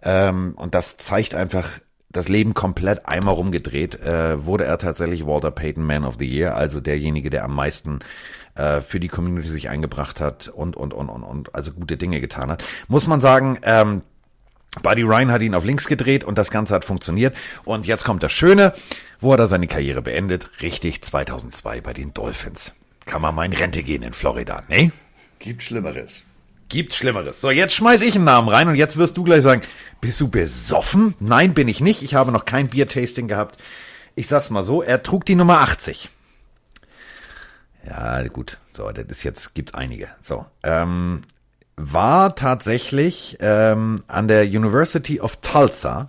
S1: ähm, und das zeigt einfach das Leben komplett einmal rumgedreht, äh, wurde er tatsächlich Walter Payton Man of the Year, also derjenige, der am meisten äh, für die Community sich eingebracht hat und, und, und, und, und, also gute Dinge getan hat. Muss man sagen, ähm, Buddy Ryan hat ihn auf links gedreht und das Ganze hat funktioniert. Und jetzt kommt das Schöne, wo hat er seine Karriere beendet? Richtig, 2002 bei den Dolphins. Kann man mal in Rente gehen in Florida, ne?
S2: Gibt Schlimmeres.
S1: Gibt Schlimmeres. So, jetzt schmeiß ich einen Namen rein und jetzt wirst du gleich sagen, bist du besoffen? Nein, bin ich nicht. Ich habe noch kein Biertasting gehabt. Ich sag's mal so, er trug die Nummer 80. Ja, gut. So, das ist jetzt, gibt einige. So, ähm, war tatsächlich ähm, an der University of Tulsa,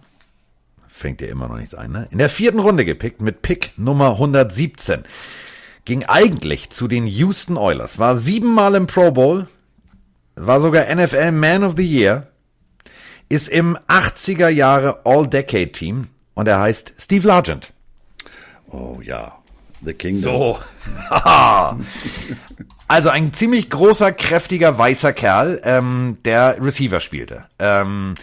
S1: fängt ja immer noch nichts ein, ne? in der vierten Runde gepickt mit Pick Nummer 117. Ging eigentlich zu den Houston Oilers, war siebenmal im Pro Bowl, war sogar NFL Man of the Year, ist im 80er Jahre All-Decade Team und er heißt Steve Largent.
S2: Oh ja, The Kingdom.
S1: So. <laughs> Also ein ziemlich großer, kräftiger, weißer Kerl, ähm, der Receiver spielte. Ähm,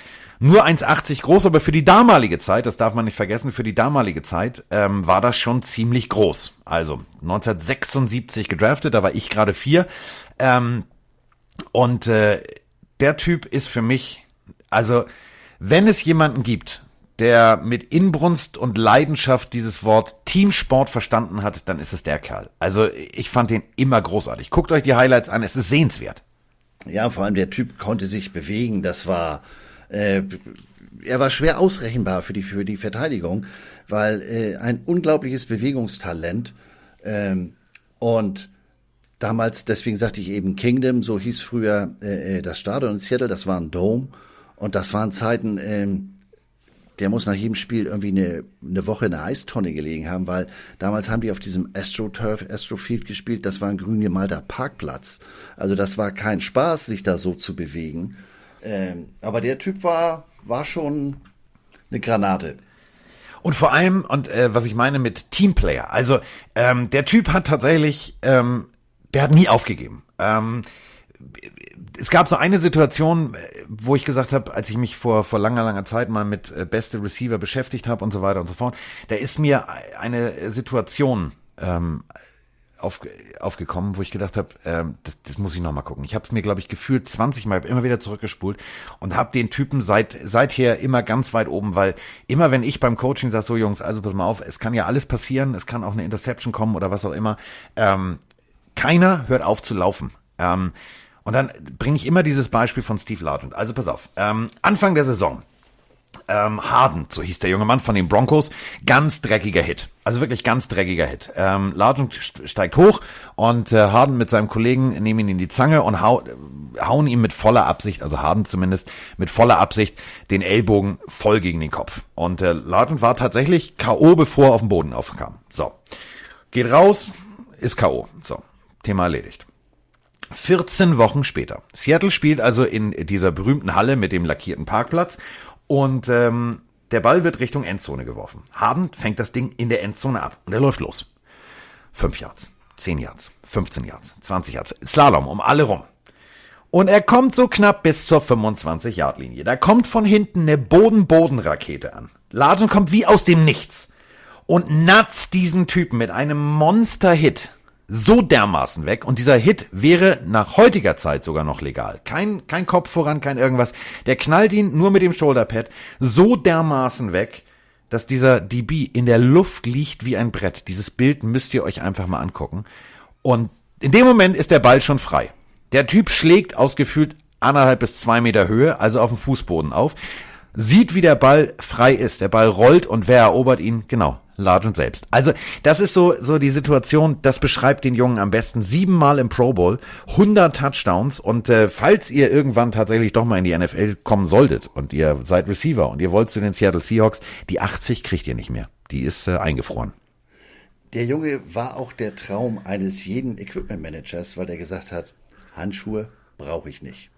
S1: nur 1,80 groß, aber für die damalige Zeit, das darf man nicht vergessen, für die damalige Zeit ähm, war das schon ziemlich groß. Also 1976 gedraftet, da war ich gerade vier. Ähm, und äh, der Typ ist für mich, also wenn es jemanden gibt, der mit Inbrunst und Leidenschaft dieses Wort Teamsport verstanden hat, dann ist es der Kerl. Also ich fand den immer großartig. Guckt euch die Highlights an, es ist sehenswert.
S2: Ja, vor allem der Typ konnte sich bewegen. Das war, äh, er war schwer ausrechenbar für die für die Verteidigung, weil äh, ein unglaubliches Bewegungstalent ähm, und damals, deswegen sagte ich eben Kingdom, so hieß früher äh, äh das Stadion in Seattle, das war ein Dome und das waren Zeiten, ähm, der muss nach jedem Spiel irgendwie eine, eine Woche in der Eistonne gelegen haben, weil damals haben die auf diesem AstroTurf, Astrofield gespielt, das war ein grün gemalter Parkplatz. Also das war kein Spaß, sich da so zu bewegen. Ähm, aber der Typ war, war schon eine Granate.
S1: Und vor allem, und äh, was ich meine mit Teamplayer, also ähm, der Typ hat tatsächlich, ähm, der hat nie aufgegeben. Ähm, es gab so eine Situation, wo ich gesagt habe, als ich mich vor vor langer langer Zeit mal mit äh, beste Receiver beschäftigt habe und so weiter und so fort, da ist mir eine Situation ähm, auf, aufgekommen, wo ich gedacht habe, ähm, das, das muss ich noch mal gucken. Ich habe es mir, glaube ich, gefühlt 20 Mal immer wieder zurückgespult und habe den Typen seit seither immer ganz weit oben, weil immer wenn ich beim Coaching sage, so Jungs, also pass mal auf, es kann ja alles passieren, es kann auch eine Interception kommen oder was auch immer. Ähm, keiner hört auf zu laufen. Ähm, und dann bringe ich immer dieses Beispiel von Steve Largent. Also pass auf, ähm, Anfang der Saison Ähm, Harden, so hieß der junge Mann von den Broncos, ganz dreckiger Hit. Also wirklich ganz dreckiger Hit. Ähm, Largent steigt hoch und äh, Harden mit seinem Kollegen nehmen ihn in die Zange und hau, hauen ihm mit voller Absicht, also Harden zumindest, mit voller Absicht den Ellbogen voll gegen den Kopf. Und äh, Largent war tatsächlich K.O., bevor er auf den Boden aufkam. So. Geht raus, ist K.O. So. Thema erledigt. 14 Wochen später. Seattle spielt also in dieser berühmten Halle mit dem lackierten Parkplatz und ähm, der Ball wird Richtung Endzone geworfen. Harden fängt das Ding in der Endzone ab und er läuft los. Fünf Yards, zehn Yards, 15 Yards, 20 Yards, Slalom um alle rum. Und er kommt so knapp bis zur 25-Yard-Linie. Da kommt von hinten eine Boden-Boden-Rakete an. Largen kommt wie aus dem Nichts und natzt diesen Typen mit einem Monster-Hit so dermaßen weg und dieser Hit wäre nach heutiger Zeit sogar noch legal. Kein, kein Kopf voran, kein irgendwas. Der knallt ihn nur mit dem Shoulderpad so dermaßen weg, dass dieser DB in der Luft liegt wie ein Brett. Dieses Bild müsst ihr euch einfach mal angucken. Und in dem Moment ist der Ball schon frei. Der Typ schlägt aus gefühlt anderthalb bis zwei Meter Höhe, also auf dem Fußboden auf, sieht, wie der Ball frei ist. Der Ball rollt und wer erobert ihn? Genau, Largent selbst. Also das ist so so die Situation, das beschreibt den Jungen am besten. Siebenmal im Pro Bowl, 100 Touchdowns und äh, falls ihr irgendwann tatsächlich doch mal in die NFL kommen solltet und ihr seid Receiver und ihr wollt zu den Seattle Seahawks, die 80 kriegt ihr nicht mehr. Die ist äh, eingefroren.
S2: Der Junge war auch der Traum eines jeden Equipment Managers, weil er gesagt hat, Handschuhe brauche ich nicht.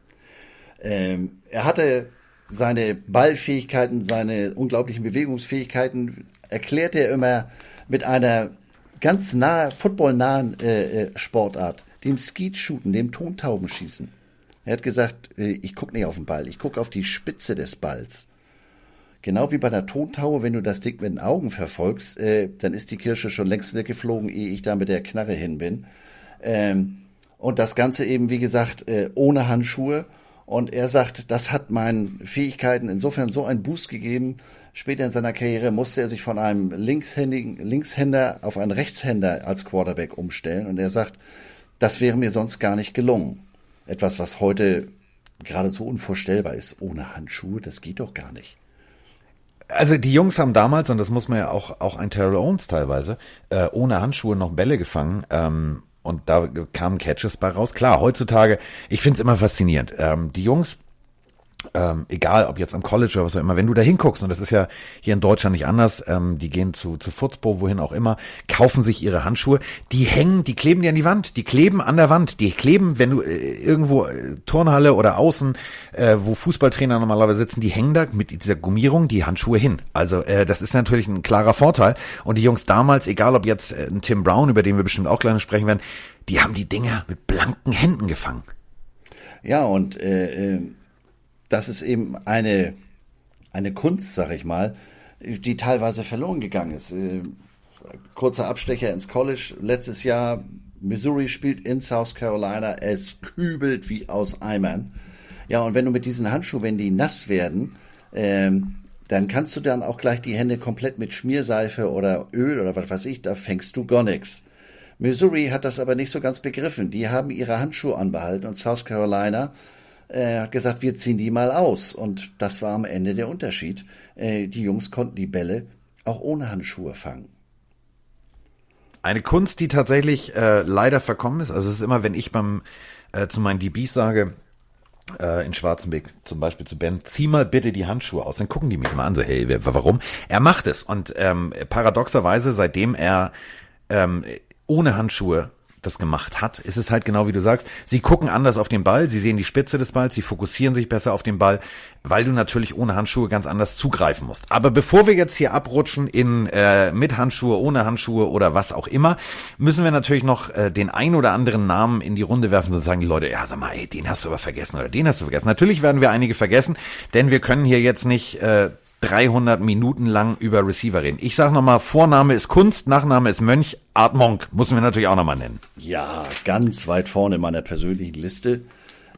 S2: Ähm, er hatte seine Ballfähigkeiten, seine unglaublichen Bewegungsfähigkeiten erklärt er immer mit einer ganz nahe, footballnahen äh, äh, Sportart, dem Skeet-Shooten, dem Tontaubenschießen. Er hat gesagt, äh, ich gucke nicht auf den Ball, ich gucke auf die Spitze des Balls. Genau wie bei der Tontaube, wenn du das Ding mit den Augen verfolgst, äh, dann ist die Kirsche schon längst geflogen, ehe ich da mit der Knarre hin bin. Ähm, und das Ganze eben, wie gesagt, äh, ohne Handschuhe. Und er sagt, das hat meinen Fähigkeiten insofern so einen Boost gegeben, Später in seiner Karriere musste er sich von einem Linkshändigen, Linkshänder auf einen Rechtshänder als Quarterback umstellen und er sagt, das wäre mir sonst gar nicht gelungen. Etwas, was heute geradezu unvorstellbar ist. Ohne Handschuhe, das geht doch gar nicht.
S1: Also die Jungs haben damals, und das muss man ja auch, auch ein Terrell Owens teilweise, äh, ohne Handschuhe noch Bälle gefangen. Ähm, und da kamen Catches bei raus. Klar, heutzutage, ich find's immer faszinierend. Ähm, die Jungs ähm, egal ob jetzt am College oder was auch immer, wenn du da hinguckst, und das ist ja hier in Deutschland nicht anders, ähm, die gehen zu, zu Futzbo, wohin auch immer, kaufen sich ihre Handschuhe, die hängen, die kleben die an die Wand, die kleben an der Wand, die kleben, wenn du äh, irgendwo äh, Turnhalle oder außen, äh, wo Fußballtrainer normalerweise sitzen, die hängen da mit dieser Gummierung die Handschuhe hin. Also äh, das ist natürlich ein klarer Vorteil. Und die Jungs damals, egal ob jetzt äh, ein Tim Brown, über den wir bestimmt auch gleich sprechen werden, die haben die Dinger mit blanken Händen gefangen.
S2: Ja, und äh, äh das ist eben eine, eine Kunst, sag ich mal, die teilweise verloren gegangen ist. Äh, kurzer Abstecher ins College. Letztes Jahr Missouri spielt in South Carolina. Es kübelt wie aus Eimern. Ja, und wenn du mit diesen Handschuhen, wenn die nass werden, ähm, dann kannst du dann auch gleich die Hände komplett mit Schmierseife oder Öl oder was weiß ich, da fängst du gar nichts. Missouri hat das aber nicht so ganz begriffen. Die haben ihre Handschuhe anbehalten und South Carolina er hat gesagt, wir ziehen die mal aus. Und das war am Ende der Unterschied. Äh, die Jungs konnten die Bälle auch ohne Handschuhe fangen.
S1: Eine Kunst, die tatsächlich äh, leider verkommen ist. Also es ist immer, wenn ich beim äh, zu meinen DBs sage, äh, in Schwarzenbeck zum Beispiel zu Ben, zieh mal bitte die Handschuhe aus. Dann gucken die mich immer an, so, hey, warum? Er macht es. Und ähm, paradoxerweise, seitdem er ähm, ohne Handschuhe das gemacht hat, ist es halt genau wie du sagst. Sie gucken anders auf den Ball, sie sehen die Spitze des Balls, sie fokussieren sich besser auf den Ball, weil du natürlich ohne Handschuhe ganz anders zugreifen musst. Aber bevor wir jetzt hier abrutschen in äh, mit Handschuhe, ohne Handschuhe oder was auch immer, müssen wir natürlich noch äh, den ein oder anderen Namen in die Runde werfen und sagen die Leute, ja sag mal, ey, den hast du aber vergessen oder den hast du vergessen. Natürlich werden wir einige vergessen, denn wir können hier jetzt nicht äh, 300 Minuten lang über Receiver reden. Ich sage nochmal, Vorname ist Kunst, Nachname ist Mönch, Art Monk, muss wir natürlich auch nochmal nennen.
S2: Ja, ganz weit vorne in meiner persönlichen Liste.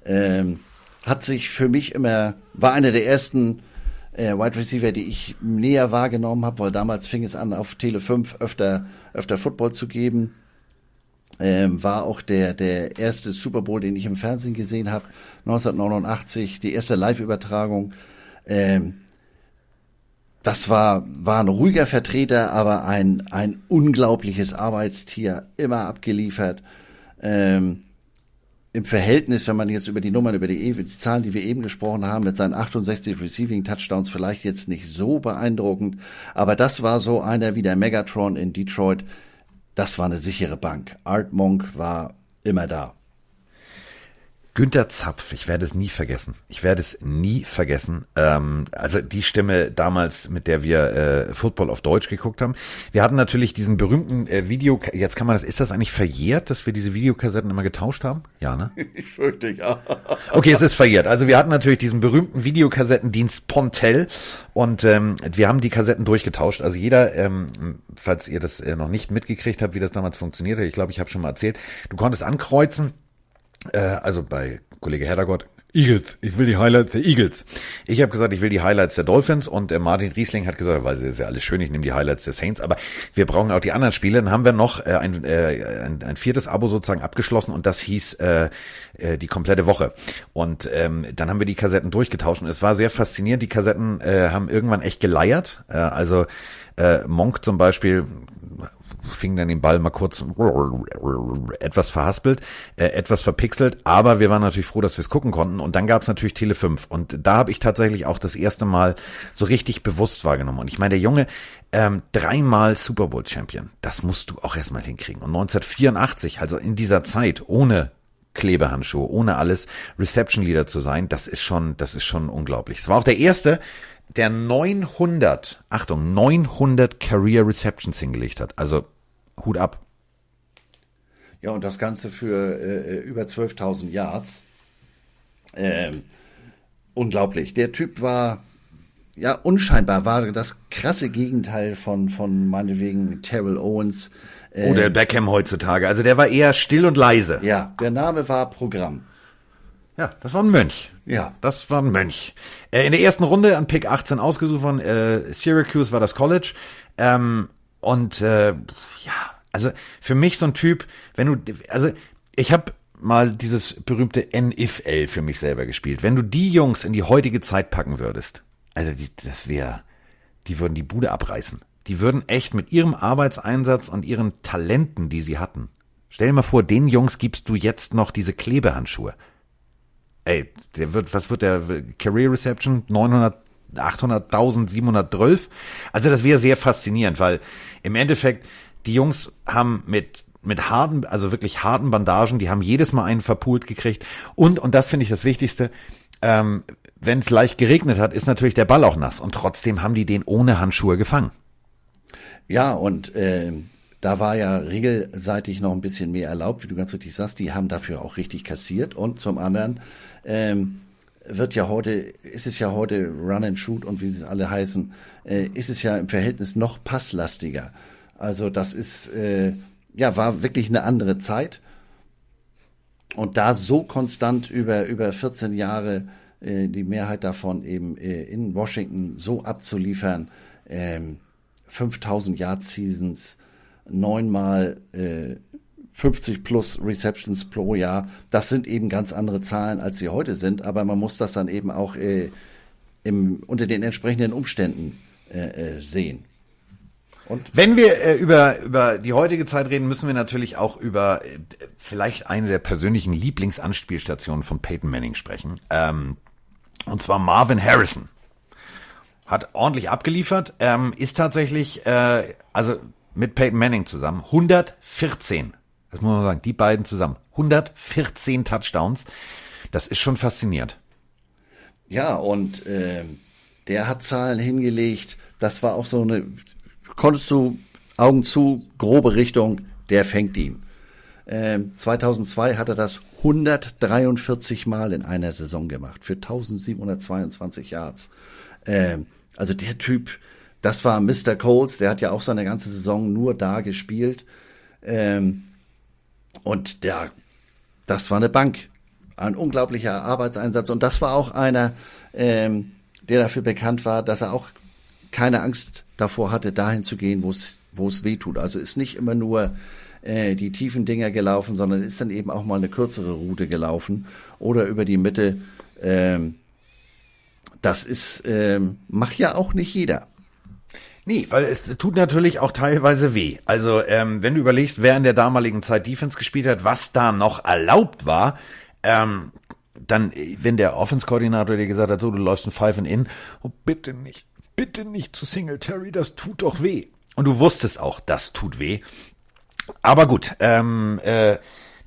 S2: Ähm, hat sich für mich immer, war einer der ersten äh, Wide Receiver, die ich näher wahrgenommen habe, weil damals fing es an, auf Tele 5 öfter, öfter Football zu geben. Ähm, war auch der, der erste Super Bowl, den ich im Fernsehen gesehen habe, 1989, die erste Live-Übertragung. Ähm, das war, war ein ruhiger Vertreter, aber ein, ein unglaubliches Arbeitstier, immer abgeliefert. Ähm, Im Verhältnis, wenn man jetzt über die Nummern, über die, die Zahlen, die wir eben gesprochen haben, mit seinen 68 Receiving Touchdowns vielleicht jetzt nicht so beeindruckend, aber das war so einer wie der Megatron in Detroit. Das war eine sichere Bank. Art Monk war immer da.
S1: Günter Zapf, ich werde es nie vergessen. Ich werde es nie vergessen. Ähm, also die Stimme damals, mit der wir äh, Football auf Deutsch geguckt haben. Wir hatten natürlich diesen berühmten äh, Video. Jetzt kann man das. Ist das eigentlich verjährt, dass wir diese Videokassetten immer getauscht haben? Ja, ne? <laughs>
S2: Ich fürchte ja.
S1: Okay, es ist verjährt. Also wir hatten natürlich diesen berühmten Videokassettendienst Pontel und ähm, wir haben die Kassetten durchgetauscht. Also jeder, ähm, falls ihr das äh, noch nicht mitgekriegt habt, wie das damals funktionierte, ich glaube, ich habe schon mal erzählt. Du konntest ankreuzen äh, also bei Kollege Heddergott, Eagles, ich will die Highlights der Eagles. Ich habe gesagt, ich will die Highlights der Dolphins und äh, Martin Riesling hat gesagt, weil es ist ja alles schön, ich nehme die Highlights der Saints, aber wir brauchen auch die anderen Spiele. Dann haben wir noch äh, ein, äh, ein, ein viertes Abo sozusagen abgeschlossen und das hieß äh, äh, die komplette Woche. Und ähm, dann haben wir die Kassetten durchgetauscht und es war sehr faszinierend. Die Kassetten äh, haben irgendwann echt geleiert. Äh, also äh, Monk zum Beispiel fing dann den Ball mal kurz etwas verhaspelt, äh, etwas verpixelt, aber wir waren natürlich froh, dass wir es gucken konnten. Und dann gab es natürlich Tele 5. Und da habe ich tatsächlich auch das erste Mal so richtig bewusst wahrgenommen. Und ich meine, der Junge, ähm, dreimal Super Bowl Champion, das musst du auch erstmal hinkriegen. Und 1984, also in dieser Zeit, ohne Klebehandschuhe, ohne alles Reception Leader zu sein, das ist schon, das ist schon unglaublich. Es war auch der erste, der 900, Achtung, 900 Career Receptions hingelegt hat. Also Hut ab.
S2: Ja, und das Ganze für äh, über 12.000 Yards. Ähm, unglaublich. Der Typ war, ja, unscheinbar, war das krasse Gegenteil von, von meinetwegen Terrell Owens.
S1: Äh, Oder Beckham heutzutage. Also der war eher still und leise.
S2: Ja, der Name war Programm.
S1: Ja, das war ein Mönch. Ja, das war ein Mönch. Äh, in der ersten Runde an Pick 18 ausgesucht von äh, Syracuse war das College. Ähm, und äh, ja, also für mich so ein Typ, wenn du, also ich habe mal dieses berühmte NFL für mich selber gespielt. Wenn du die Jungs in die heutige Zeit packen würdest, also die, das wäre, die würden die Bude abreißen. Die würden echt mit ihrem Arbeitseinsatz und ihren Talenten, die sie hatten. Stell dir mal vor, den Jungs gibst du jetzt noch diese Klebehandschuhe. Ey, der wird, was wird der Career Reception? 900 800.000, 712. Also das wäre sehr faszinierend, weil im Endeffekt die Jungs haben mit mit harten, also wirklich harten Bandagen, die haben jedes Mal einen verpult gekriegt. Und, und das finde ich das Wichtigste, ähm, wenn es leicht geregnet hat, ist natürlich der Ball auch nass. Und trotzdem haben die den ohne Handschuhe gefangen.
S2: Ja, und äh, da war ja regelseitig noch ein bisschen mehr erlaubt, wie du ganz richtig sagst. Die haben dafür auch richtig kassiert. Und zum anderen ähm, wird ja heute, ist es ja heute Run and Shoot und wie sie alle heißen, äh, ist es ja im Verhältnis noch passlastiger. Also das ist, äh, ja, war wirklich eine andere Zeit. Und da so konstant über, über 14 Jahre äh, die Mehrheit davon eben äh, in Washington so abzuliefern, ähm, 5000 Yard Seasons, neunmal äh, 50 plus Receptions pro Jahr. Das sind eben ganz andere Zahlen, als sie heute sind, aber man muss das dann eben auch äh, im, unter den entsprechenden Umständen äh, äh, sehen.
S1: Und? Wenn wir äh, über, über die heutige Zeit reden, müssen wir natürlich auch über äh, vielleicht eine der persönlichen Lieblingsanspielstationen von Peyton Manning sprechen. Ähm, und zwar Marvin Harrison. Hat ordentlich abgeliefert, ähm, ist tatsächlich, äh, also mit Peyton Manning zusammen, 114 das muss man sagen, die beiden zusammen. 114 Touchdowns. Das ist schon faszinierend.
S2: Ja, und äh, der hat Zahlen hingelegt. Das war auch so eine, konntest du Augen zu, grobe Richtung, der fängt ihn. Ähm, 2002 hat er das 143 Mal in einer Saison gemacht für 1722 Yards. Ähm, also der Typ, das war Mr. Coles, der hat ja auch seine ganze Saison nur da gespielt. Ähm, und der, das war eine Bank. Ein unglaublicher Arbeitseinsatz. Und das war auch einer, ähm, der dafür bekannt war, dass er auch keine Angst davor hatte, dahin zu gehen, wo es wo es weh tut. Also ist nicht immer nur äh, die tiefen Dinger gelaufen, sondern ist dann eben auch mal eine kürzere Route gelaufen oder über die Mitte. Ähm, das ist ähm, macht ja auch nicht jeder.
S1: Nee, weil es tut natürlich auch teilweise weh. Also ähm, wenn du überlegst, wer in der damaligen Zeit Defense gespielt hat, was da noch erlaubt war, ähm, dann, wenn der Offense-Koordinator dir gesagt hat, so, du läufst ein Five and In, oh, bitte nicht, bitte nicht zu Singletary, das tut doch weh. Und du wusstest auch, das tut weh. Aber gut, ähm, äh,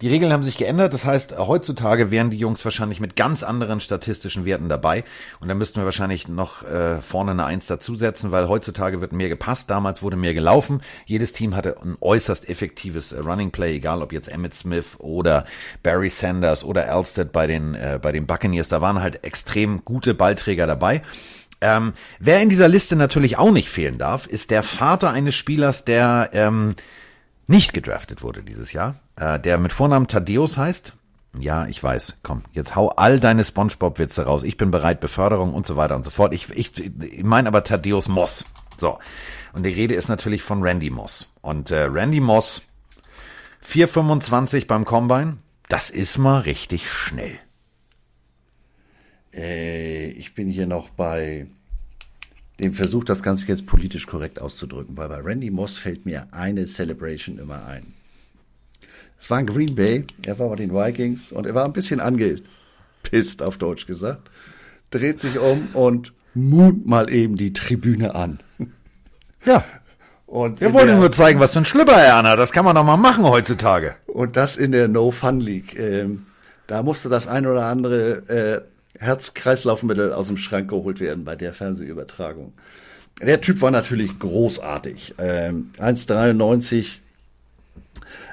S1: die Regeln haben sich geändert. Das heißt, heutzutage wären die Jungs wahrscheinlich mit ganz anderen statistischen Werten dabei. Und da müssten wir wahrscheinlich noch äh, vorne eine Eins dazusetzen, weil heutzutage wird mehr gepasst. Damals wurde mehr gelaufen. Jedes Team hatte ein äußerst effektives äh, Running Play, egal ob jetzt Emmett Smith oder Barry Sanders oder Alsted bei den, äh, bei den Buccaneers. Da waren halt extrem gute Ballträger dabei. Ähm, wer in dieser Liste natürlich auch nicht fehlen darf, ist der Vater eines Spielers, der ähm, nicht gedraftet wurde dieses Jahr, äh, der mit Vornamen Thaddeus heißt. Ja, ich weiß. Komm, jetzt hau all deine SpongeBob-Witze raus. Ich bin bereit, Beförderung und so weiter und so fort. Ich, ich, ich meine aber Thaddeus Moss. So. Und die Rede ist natürlich von Randy Moss. Und äh, Randy Moss, 4,25 beim Combine, das ist mal richtig schnell.
S2: Äh, ich bin hier noch bei dem Versuch, das Ganze jetzt politisch korrekt auszudrücken, weil bei Randy Moss fällt mir eine Celebration immer ein. Es war in Green Bay, er war bei den Vikings und er war ein bisschen angepisst, auf Deutsch gesagt, dreht sich um und moont mal eben die Tribüne an.
S1: Ja. Und Wir wollen nur zeigen, was für ein Schlüpper er anhat. Das kann man doch mal machen heutzutage.
S2: Und das in der No-Fun League. Ähm, da musste das ein oder andere äh, Herz-Kreislaufmittel aus dem Schrank geholt werden bei der Fernsehübertragung. Der Typ war natürlich großartig. Ähm, 1,93.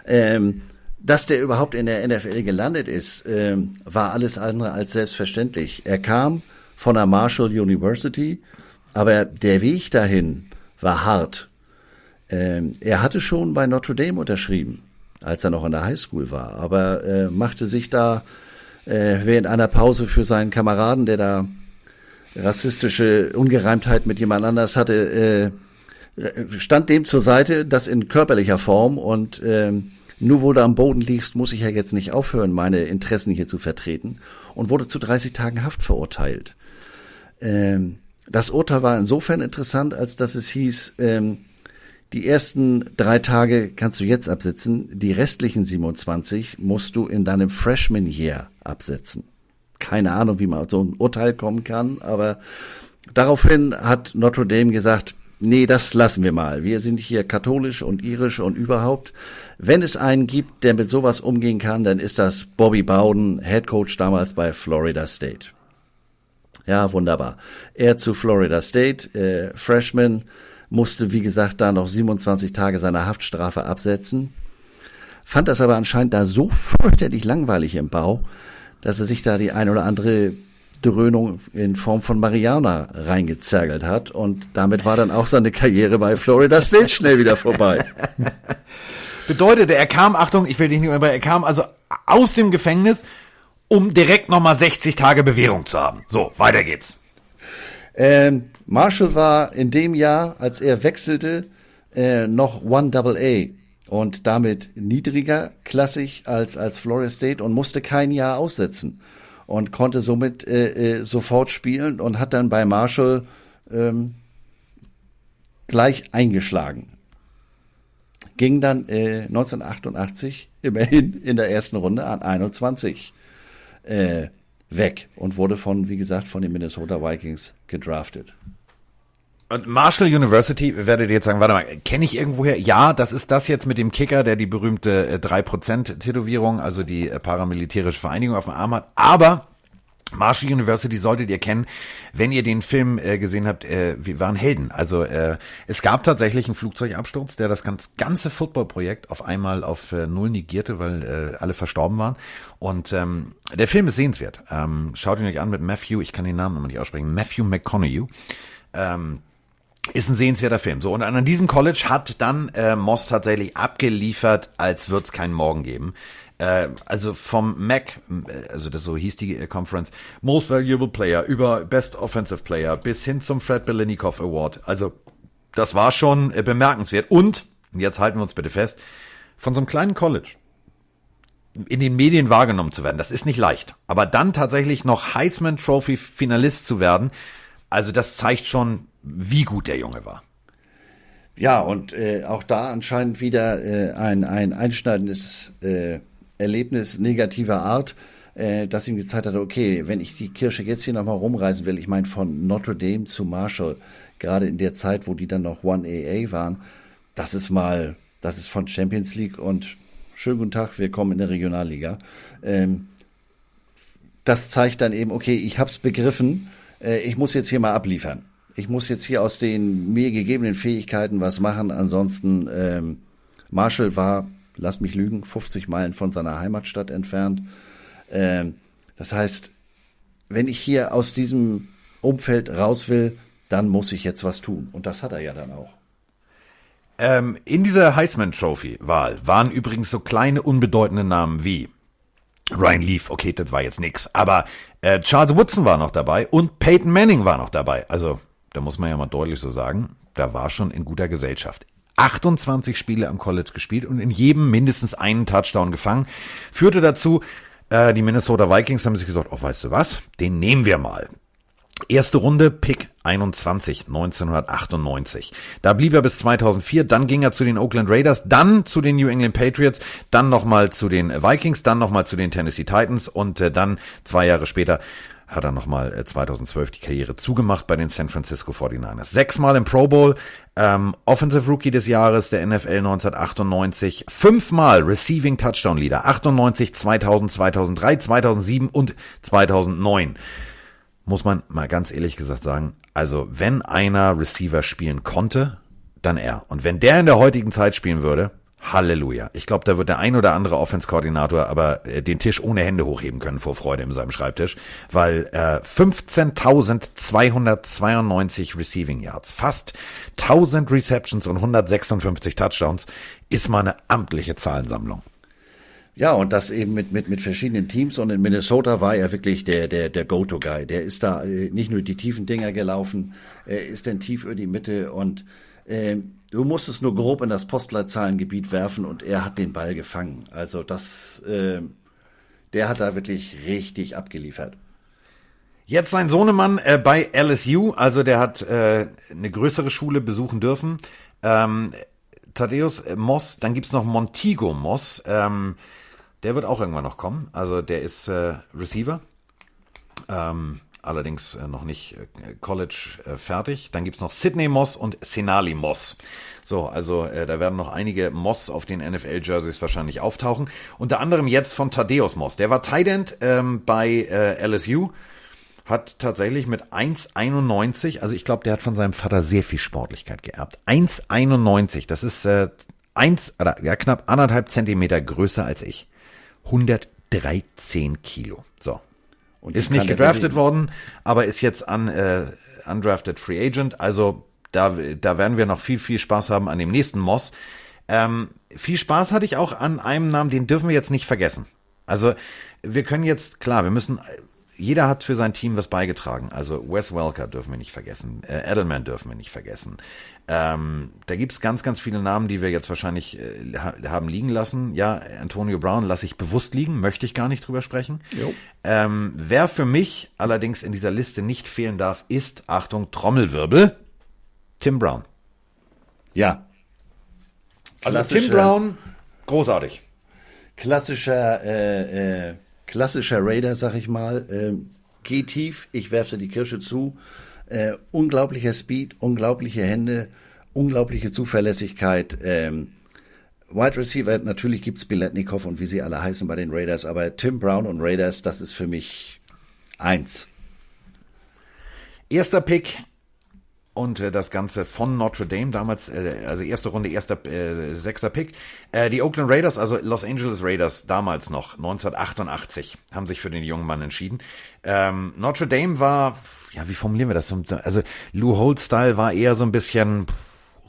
S2: Ähm, dass der überhaupt in der NFL gelandet ist, ähm, war alles andere als selbstverständlich. Er kam von der Marshall University, aber der Weg dahin war hart. Ähm, er hatte schon bei Notre Dame unterschrieben, als er noch in der Highschool war, aber äh, machte sich da äh, während einer Pause für seinen Kameraden, der da rassistische Ungereimtheit mit jemand anders hatte, äh, stand dem zur Seite, das in körperlicher Form und äh, nur wo du am Boden liegst, muss ich ja jetzt nicht aufhören, meine Interessen hier zu vertreten und wurde zu 30 Tagen Haft verurteilt. Ähm, das Urteil war insofern interessant, als dass es hieß, ähm, die ersten drei Tage kannst du jetzt absitzen, die restlichen 27 musst du in deinem Freshman Year absetzen. Keine Ahnung, wie man auf so ein Urteil kommen kann, aber daraufhin hat Notre Dame gesagt, nee, das lassen wir mal. Wir sind hier katholisch und irisch und überhaupt. Wenn es einen gibt, der mit sowas umgehen kann, dann ist das Bobby Bowden, Head Coach damals bei Florida State. Ja, wunderbar. Er zu Florida State, äh, Freshman, musste, wie gesagt, da noch 27 Tage seiner Haftstrafe absetzen, fand das aber anscheinend da so fürchterlich langweilig im Bau, dass er sich da die ein oder andere Dröhnung in Form von Mariana reingezergelt hat und damit war dann auch seine Karriere bei Florida State schnell wieder vorbei. <laughs>
S1: Bedeutete, er kam, Achtung, ich will dich nicht mehr, er kam also aus dem Gefängnis, um direkt nochmal 60 Tage Bewährung zu haben. So, weiter geht's.
S2: Ähm, Marshall war in dem Jahr, als er wechselte, äh, noch One Double A und damit niedriger klassig als als Florida State und musste kein Jahr aussetzen und konnte somit äh, äh, sofort spielen und hat dann bei Marshall ähm, gleich eingeschlagen. Ging dann äh, 1988 immerhin in der ersten Runde an 21 äh, weg und wurde von, wie gesagt, von den Minnesota Vikings gedraftet.
S1: Und Marshall University, werdet ihr jetzt sagen, warte mal, kenne ich irgendwoher? Ja, das ist das jetzt mit dem Kicker, der die berühmte äh, 3%-Tätowierung, also die äh, paramilitärische Vereinigung auf dem Arm hat. Aber Marshall University solltet ihr kennen, wenn ihr den Film äh, gesehen habt, äh, wir waren Helden. Also äh, es gab tatsächlich einen Flugzeugabsturz, der das ganz, ganze Footballprojekt auf einmal auf äh, null negierte, weil äh, alle verstorben waren. Und ähm, der Film ist sehenswert. Ähm, schaut ihn euch an mit Matthew, ich kann den Namen noch nicht aussprechen, Matthew McConaughey. Ähm, ist ein sehenswerter Film. So, und an diesem College hat dann äh, Moss tatsächlich abgeliefert, als wird's keinen Morgen geben. Äh, also vom MAC, äh, also das so hieß die äh, Conference, Most Valuable Player über Best Offensive Player bis hin zum Fred Belinikov Award. Also das war schon äh, bemerkenswert. Und, jetzt halten wir uns bitte fest, von so einem kleinen College in den Medien wahrgenommen zu werden, das ist nicht leicht. Aber dann tatsächlich noch Heisman Trophy Finalist zu werden, also das zeigt schon, wie gut der Junge war.
S2: Ja, und äh, auch da anscheinend wieder äh, ein, ein einschneidendes äh, Erlebnis negativer Art, äh, dass ihm gezeigt hat, okay, wenn ich die Kirche jetzt hier nochmal rumreisen will, ich meine von Notre Dame zu Marshall, gerade in der Zeit, wo die dann noch 1AA waren, das ist mal, das ist von Champions League und schönen guten Tag, wir kommen in der Regionalliga. Ähm, das zeigt dann eben, okay, ich hab's begriffen, äh, ich muss jetzt hier mal abliefern. Ich muss jetzt hier aus den mir gegebenen Fähigkeiten was machen. Ansonsten, ähm, Marshall war, lass mich lügen, 50 Meilen von seiner Heimatstadt entfernt. Ähm, das heißt, wenn ich hier aus diesem Umfeld raus will, dann muss ich jetzt was tun. Und das hat er ja dann auch.
S1: Ähm, in dieser Heisman Trophy Wahl waren übrigens so kleine unbedeutende Namen wie Ryan Leaf, okay, das war jetzt nix, aber äh, Charles Woodson war noch dabei und Peyton Manning war noch dabei. Also, da muss man ja mal deutlich so sagen, da war schon in guter Gesellschaft. 28 Spiele am College gespielt und in jedem mindestens einen Touchdown gefangen. Führte dazu, äh, die Minnesota Vikings haben sich gesagt, oh, weißt du was, den nehmen wir mal. Erste Runde, Pick 21, 1998. Da blieb er bis 2004, dann ging er zu den Oakland Raiders, dann zu den New England Patriots, dann nochmal zu den Vikings, dann nochmal zu den Tennessee Titans und äh, dann zwei Jahre später hat er nochmal äh, 2012 die Karriere zugemacht bei den San Francisco 49ers. Sechsmal im Pro Bowl, ähm, Offensive Rookie des Jahres der NFL 1998, fünfmal Receiving Touchdown Leader, 98, 2000, 2003, 2007 und 2009 muss man mal ganz ehrlich gesagt sagen, also wenn einer Receiver spielen konnte, dann er. Und wenn der in der heutigen Zeit spielen würde, Halleluja. Ich glaube, da wird der ein oder andere Offense-Koordinator aber äh, den Tisch ohne Hände hochheben können vor Freude in seinem Schreibtisch, weil äh, 15.292 Receiving Yards, fast 1000 Receptions und 156 Touchdowns ist mal eine amtliche Zahlensammlung.
S2: Ja, und das eben mit, mit, mit verschiedenen Teams. Und in Minnesota war er wirklich der, der, der Go-To-Guy. Der ist da äh, nicht nur die tiefen Dinger gelaufen, er ist dann tief über die Mitte und äh, du musstest nur grob in das Postleitzahlengebiet werfen und er hat den Ball gefangen. Also das, äh, der hat da wirklich richtig abgeliefert.
S1: Jetzt sein Sohnemann äh, bei LSU, also der hat äh, eine größere Schule besuchen dürfen. Ähm, Thaddeus Moss, dann gibt's noch Montigo Moss. Ähm, der wird auch irgendwann noch kommen. Also der ist äh, Receiver. Ähm, allerdings äh, noch nicht äh, College äh, fertig. Dann gibt's noch Sydney Moss und Senali Moss. So, also äh, da werden noch einige Moss auf den NFL-Jerseys wahrscheinlich auftauchen. Unter anderem jetzt von Thaddeus Moss. Der war Tight End ähm, bei äh, LSU hat tatsächlich mit 1,91, also ich glaube, der hat von seinem Vater sehr viel Sportlichkeit geerbt. 1,91, das ist äh, eins, oder, ja, knapp anderthalb Zentimeter größer als ich. 113 Kilo. So. Und ist nicht gedraftet worden, aber ist jetzt an äh, undrafted Free Agent. Also da, da werden wir noch viel, viel Spaß haben an dem nächsten Moss. Ähm, viel Spaß hatte ich auch an einem Namen, den dürfen wir jetzt nicht vergessen. Also wir können jetzt, klar, wir müssen, jeder hat für sein Team was beigetragen. Also Wes Welker dürfen wir nicht vergessen, äh, Edelman dürfen wir nicht vergessen. Ähm, da gibt's ganz, ganz viele Namen, die wir jetzt wahrscheinlich äh, haben liegen lassen. Ja, Antonio Brown lasse ich bewusst liegen, möchte ich gar nicht drüber sprechen. Ähm, wer für mich allerdings in dieser Liste nicht fehlen darf, ist, Achtung, Trommelwirbel, Tim Brown.
S2: Ja.
S1: Also Tim Brown, großartig.
S2: Klassischer, äh, äh, klassischer Raider, sag ich mal. Äh, geh tief, ich werfe die Kirsche zu äh, unglaublicher Speed, unglaubliche Hände, unglaubliche Zuverlässigkeit. Ähm, Wide Receiver, natürlich gibt's Biletnikow und wie sie alle heißen bei den Raiders, aber Tim Brown und Raiders, das ist für mich eins.
S1: Erster Pick und äh, das Ganze von Notre Dame, damals, äh, also erste Runde, erster, äh, sechster Pick. Äh, die Oakland Raiders, also Los Angeles Raiders, damals noch, 1988, haben sich für den jungen Mann entschieden. Ähm, Notre Dame war ja, wie formulieren wir das? Also Lou Holt-Style war eher so ein bisschen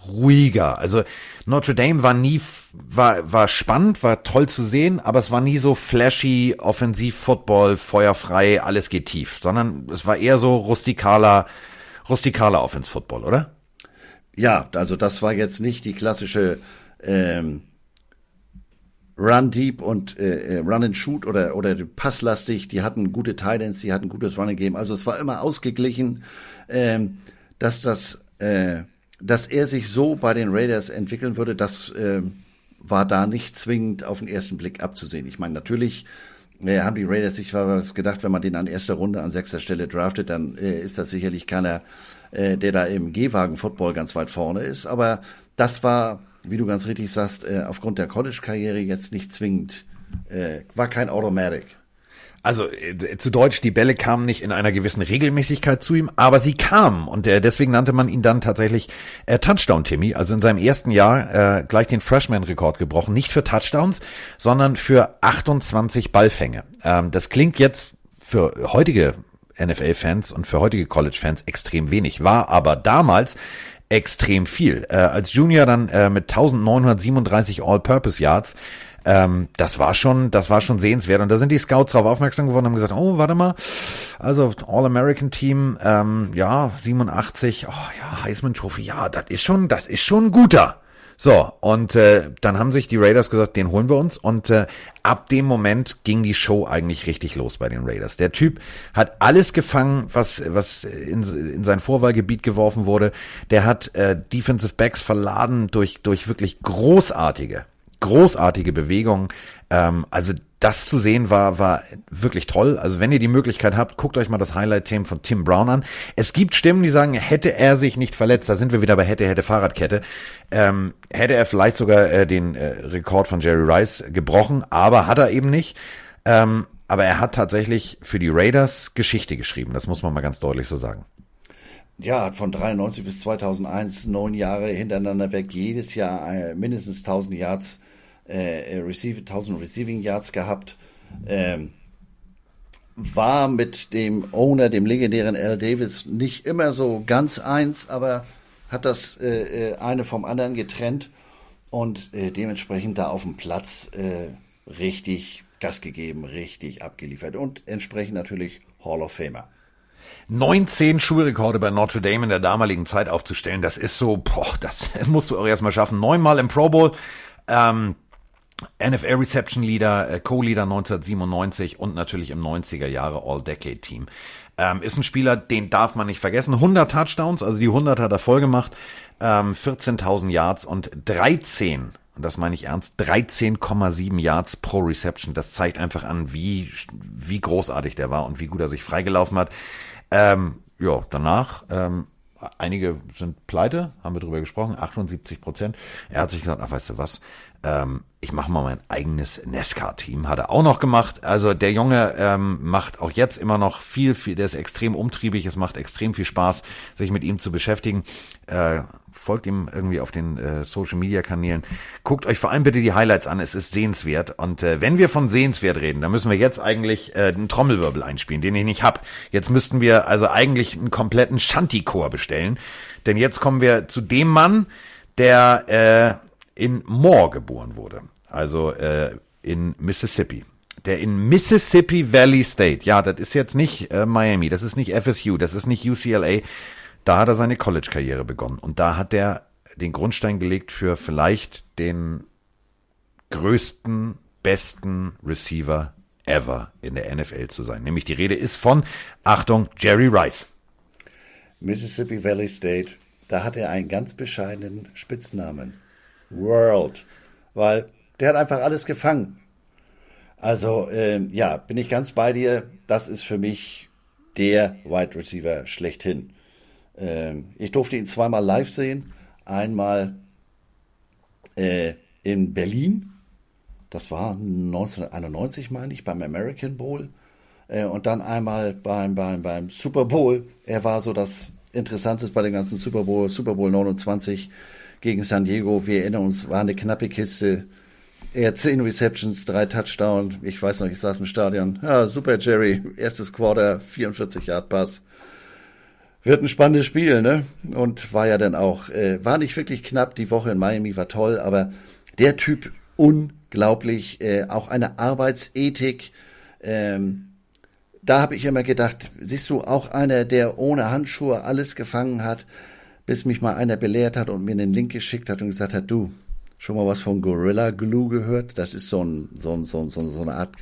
S1: ruhiger. Also Notre Dame war nie, war, war spannend, war toll zu sehen, aber es war nie so flashy, offensiv Football, feuerfrei, alles geht tief, sondern es war eher so rustikaler, rustikaler Offense Football, oder?
S2: Ja, also das war jetzt nicht die klassische ähm, Run Deep und äh, äh, Run and Shoot oder oder passlastig. Die hatten gute Titans, die hatten gutes Running Game. Also es war immer ausgeglichen, ähm, dass das äh, dass er sich so bei den Raiders entwickeln würde, das äh, war da nicht zwingend auf den ersten Blick abzusehen. Ich meine, natürlich äh, haben die Raiders sich was gedacht, wenn man den an erster Runde an sechster Stelle draftet, dann äh, ist das sicherlich keiner, äh, der da im Gehwagen-Football ganz weit vorne ist. Aber das war, wie du ganz richtig sagst, äh, aufgrund der College-Karriere jetzt nicht zwingend, äh, war kein Automatic.
S1: Also äh, zu Deutsch, die Bälle kamen nicht in einer gewissen Regelmäßigkeit zu ihm, aber sie kamen und äh, deswegen nannte man ihn dann tatsächlich äh, Touchdown Timmy. Also in seinem ersten Jahr äh, gleich den Freshman-Rekord gebrochen, nicht für Touchdowns, sondern für 28 Ballfänge. Ähm, das klingt jetzt für heutige NFL-Fans und für heutige College-Fans extrem wenig, war aber damals extrem viel. Äh, als Junior dann äh, mit 1937 All-Purpose Yards ähm, das war schon, das war schon sehenswert. Und da sind die Scouts darauf aufmerksam geworden und haben gesagt, oh, warte mal, also All-American-Team, ähm, ja, 87, oh ja, Heisman Trophy, ja, das ist schon, das ist schon ein guter. So, und äh, dann haben sich die Raiders gesagt, den holen wir uns. Und äh, ab dem Moment ging die Show eigentlich richtig los bei den Raiders. Der Typ hat alles gefangen, was, was in, in sein Vorwahlgebiet geworfen wurde. Der hat äh, Defensive Backs verladen durch, durch wirklich großartige, großartige Bewegungen. Ähm, also das zu sehen war, war wirklich toll. Also wenn ihr die Möglichkeit habt, guckt euch mal das Highlight-Team von Tim Brown an. Es gibt Stimmen, die sagen, hätte er sich nicht verletzt, da sind wir wieder bei hätte, hätte Fahrradkette, ähm, hätte er vielleicht sogar äh, den äh, Rekord von Jerry Rice gebrochen, aber hat er eben nicht. Ähm, aber er hat tatsächlich für die Raiders Geschichte geschrieben. Das muss man mal ganz deutlich so sagen.
S2: Ja, hat von 93 bis 2001 neun Jahre hintereinander weg, jedes Jahr äh, mindestens 1000 Yards äh, Receive, 1000 Receiving Yards gehabt. Ähm, war mit dem Owner, dem legendären Al Davis, nicht immer so ganz eins, aber hat das äh, äh, eine vom anderen getrennt und äh, dementsprechend da auf dem Platz äh, richtig Gas gegeben, richtig abgeliefert und entsprechend natürlich Hall of Famer.
S1: 19 Schulrekorde bei Notre Dame in der damaligen Zeit aufzustellen, das ist so, boah, das <laughs> musst du auch erstmal schaffen. Neunmal im Pro Bowl, ähm, NFL Reception Leader, äh, Co-Leader 1997 und natürlich im 90er Jahre All-Decade Team. Ähm, ist ein Spieler, den darf man nicht vergessen. 100 Touchdowns, also die 100 hat er voll gemacht, ähm, 14.000 Yards und 13, und das meine ich ernst, 13,7 Yards pro Reception. Das zeigt einfach an, wie, wie großartig der war und wie gut er sich freigelaufen hat. Ähm, ja, danach, ähm, einige sind pleite, haben wir drüber gesprochen, 78 Prozent. Er hat sich gesagt, ach, weißt du was, ähm, ich mache mal mein eigenes Nesca-Team. Hat er auch noch gemacht. Also der Junge ähm, macht auch jetzt immer noch viel, viel, der ist extrem umtriebig, es macht extrem viel Spaß, sich mit ihm zu beschäftigen. Äh, folgt ihm irgendwie auf den äh, Social Media Kanälen. Guckt euch vor allem bitte die Highlights an, es ist sehenswert. Und äh, wenn wir von sehenswert reden, dann müssen wir jetzt eigentlich äh, einen Trommelwirbel einspielen, den ich nicht hab. Jetzt müssten wir also eigentlich einen kompletten Shanty-Chor bestellen. Denn jetzt kommen wir zu dem Mann, der äh, in Moore geboren wurde, also äh, in Mississippi. Der in Mississippi Valley State, ja, das ist jetzt nicht äh, Miami, das ist nicht FSU, das ist nicht UCLA, da hat er seine College-Karriere begonnen und da hat er den Grundstein gelegt für vielleicht den größten, besten Receiver ever in der NFL zu sein. Nämlich die Rede ist von, Achtung, Jerry Rice.
S2: Mississippi Valley State, da hat er einen ganz bescheidenen Spitznamen. World, weil der hat einfach alles gefangen. Also ähm, ja, bin ich ganz bei dir. Das ist für mich der Wide Receiver schlechthin. Ähm, ich durfte ihn zweimal live sehen. Einmal äh, in Berlin. Das war 1991, meine ich, beim American Bowl. Äh, und dann einmal beim, beim, beim Super Bowl. Er war so das Interessanteste bei dem ganzen Super Bowl, Super Bowl 29 gegen San Diego. Wir erinnern uns, war eine knappe Kiste. Er zehn Receptions, drei Touchdown. Ich weiß noch, ich saß im Stadion. Ja, super, Jerry. Erstes Quarter, 44 Yard Pass. Wird ein spannendes Spiel, ne? Und war ja dann auch, äh, war nicht wirklich knapp. Die Woche in Miami war toll, aber der Typ unglaublich. Äh, auch eine Arbeitsethik. Ähm, da habe ich immer gedacht, siehst du, auch einer, der ohne Handschuhe alles gefangen hat, bis mich mal einer belehrt hat und mir einen Link geschickt hat und gesagt hat, du, schon mal was von Gorilla Glue gehört? Das ist so, ein, so, ein, so, ein, so eine Art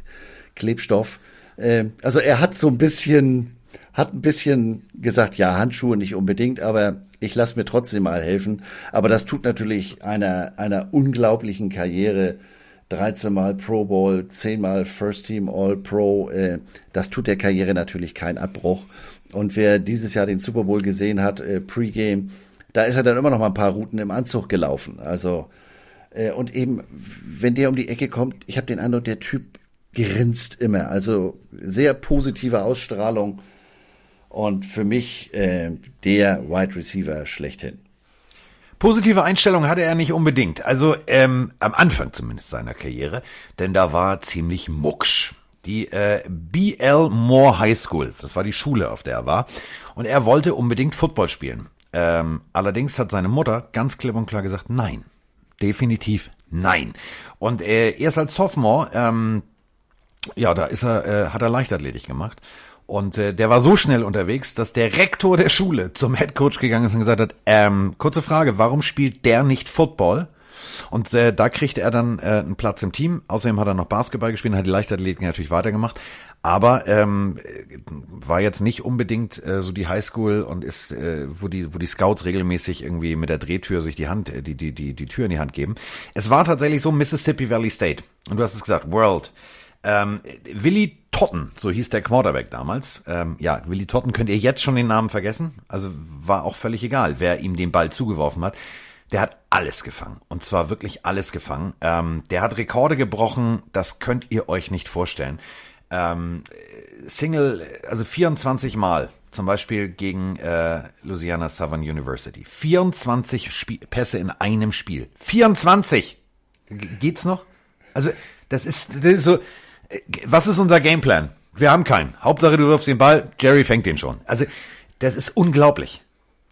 S2: Klebstoff. Äh, also er hat so ein bisschen, hat ein bisschen gesagt, ja, Handschuhe nicht unbedingt, aber ich lasse mir trotzdem mal helfen. Aber das tut natürlich einer, einer unglaublichen Karriere 13 Mal Pro Bowl, 10 Mal First Team All Pro. Äh, das tut der Karriere natürlich keinen Abbruch. Und wer dieses Jahr den Super Bowl gesehen hat, äh, Pre-Game, da ist er dann immer noch mal ein paar Routen im Anzug gelaufen. Also und eben, wenn der um die Ecke kommt, ich habe den Eindruck, der Typ grinst immer. Also sehr positive Ausstrahlung und für mich äh, der Wide Receiver schlechthin.
S1: Positive Einstellung hatte er nicht unbedingt. Also ähm, am Anfang zumindest seiner Karriere, denn da war ziemlich mucksch. Die äh, BL Moore High School, das war die Schule, auf der er war. Und er wollte unbedingt Football spielen. Ähm, allerdings hat seine Mutter ganz klipp und klar gesagt, nein. Definitiv nein. Und äh, erst als Sophomore, ähm, ja, da ist er, äh, hat er Leichtathletik gemacht. Und äh, der war so schnell unterwegs, dass der Rektor der Schule zum Headcoach gegangen ist und gesagt hat, ähm, kurze Frage, warum spielt der nicht Football? Und äh, da kriegte er dann äh, einen Platz im Team. Außerdem hat er noch Basketball gespielt, hat die Leichtathletik natürlich weitergemacht. Aber ähm, war jetzt nicht unbedingt äh, so die Highschool und ist, äh, wo die, wo die Scouts regelmäßig irgendwie mit der Drehtür sich die Hand, äh, die, die, die, die Tür in die Hand geben. Es war tatsächlich so Mississippi Valley State. Und du hast es gesagt, World. Ähm, Willie Totten, so hieß der Quarterback damals. Ähm, ja, Willie Totten könnt ihr jetzt schon den Namen vergessen. Also war auch völlig egal, wer ihm den Ball zugeworfen hat. Der hat alles gefangen. Und zwar wirklich alles gefangen. Ähm, der hat Rekorde gebrochen, das könnt ihr euch nicht vorstellen. Ähm, Single, also 24 Mal, zum Beispiel gegen äh, Louisiana Southern University. 24 Spie Pässe in einem Spiel. 24! Geht's noch? Also, das ist, das ist so, äh, was ist unser Gameplan? Wir haben keinen. Hauptsache, du wirfst den Ball, Jerry fängt den schon. Also, das ist unglaublich.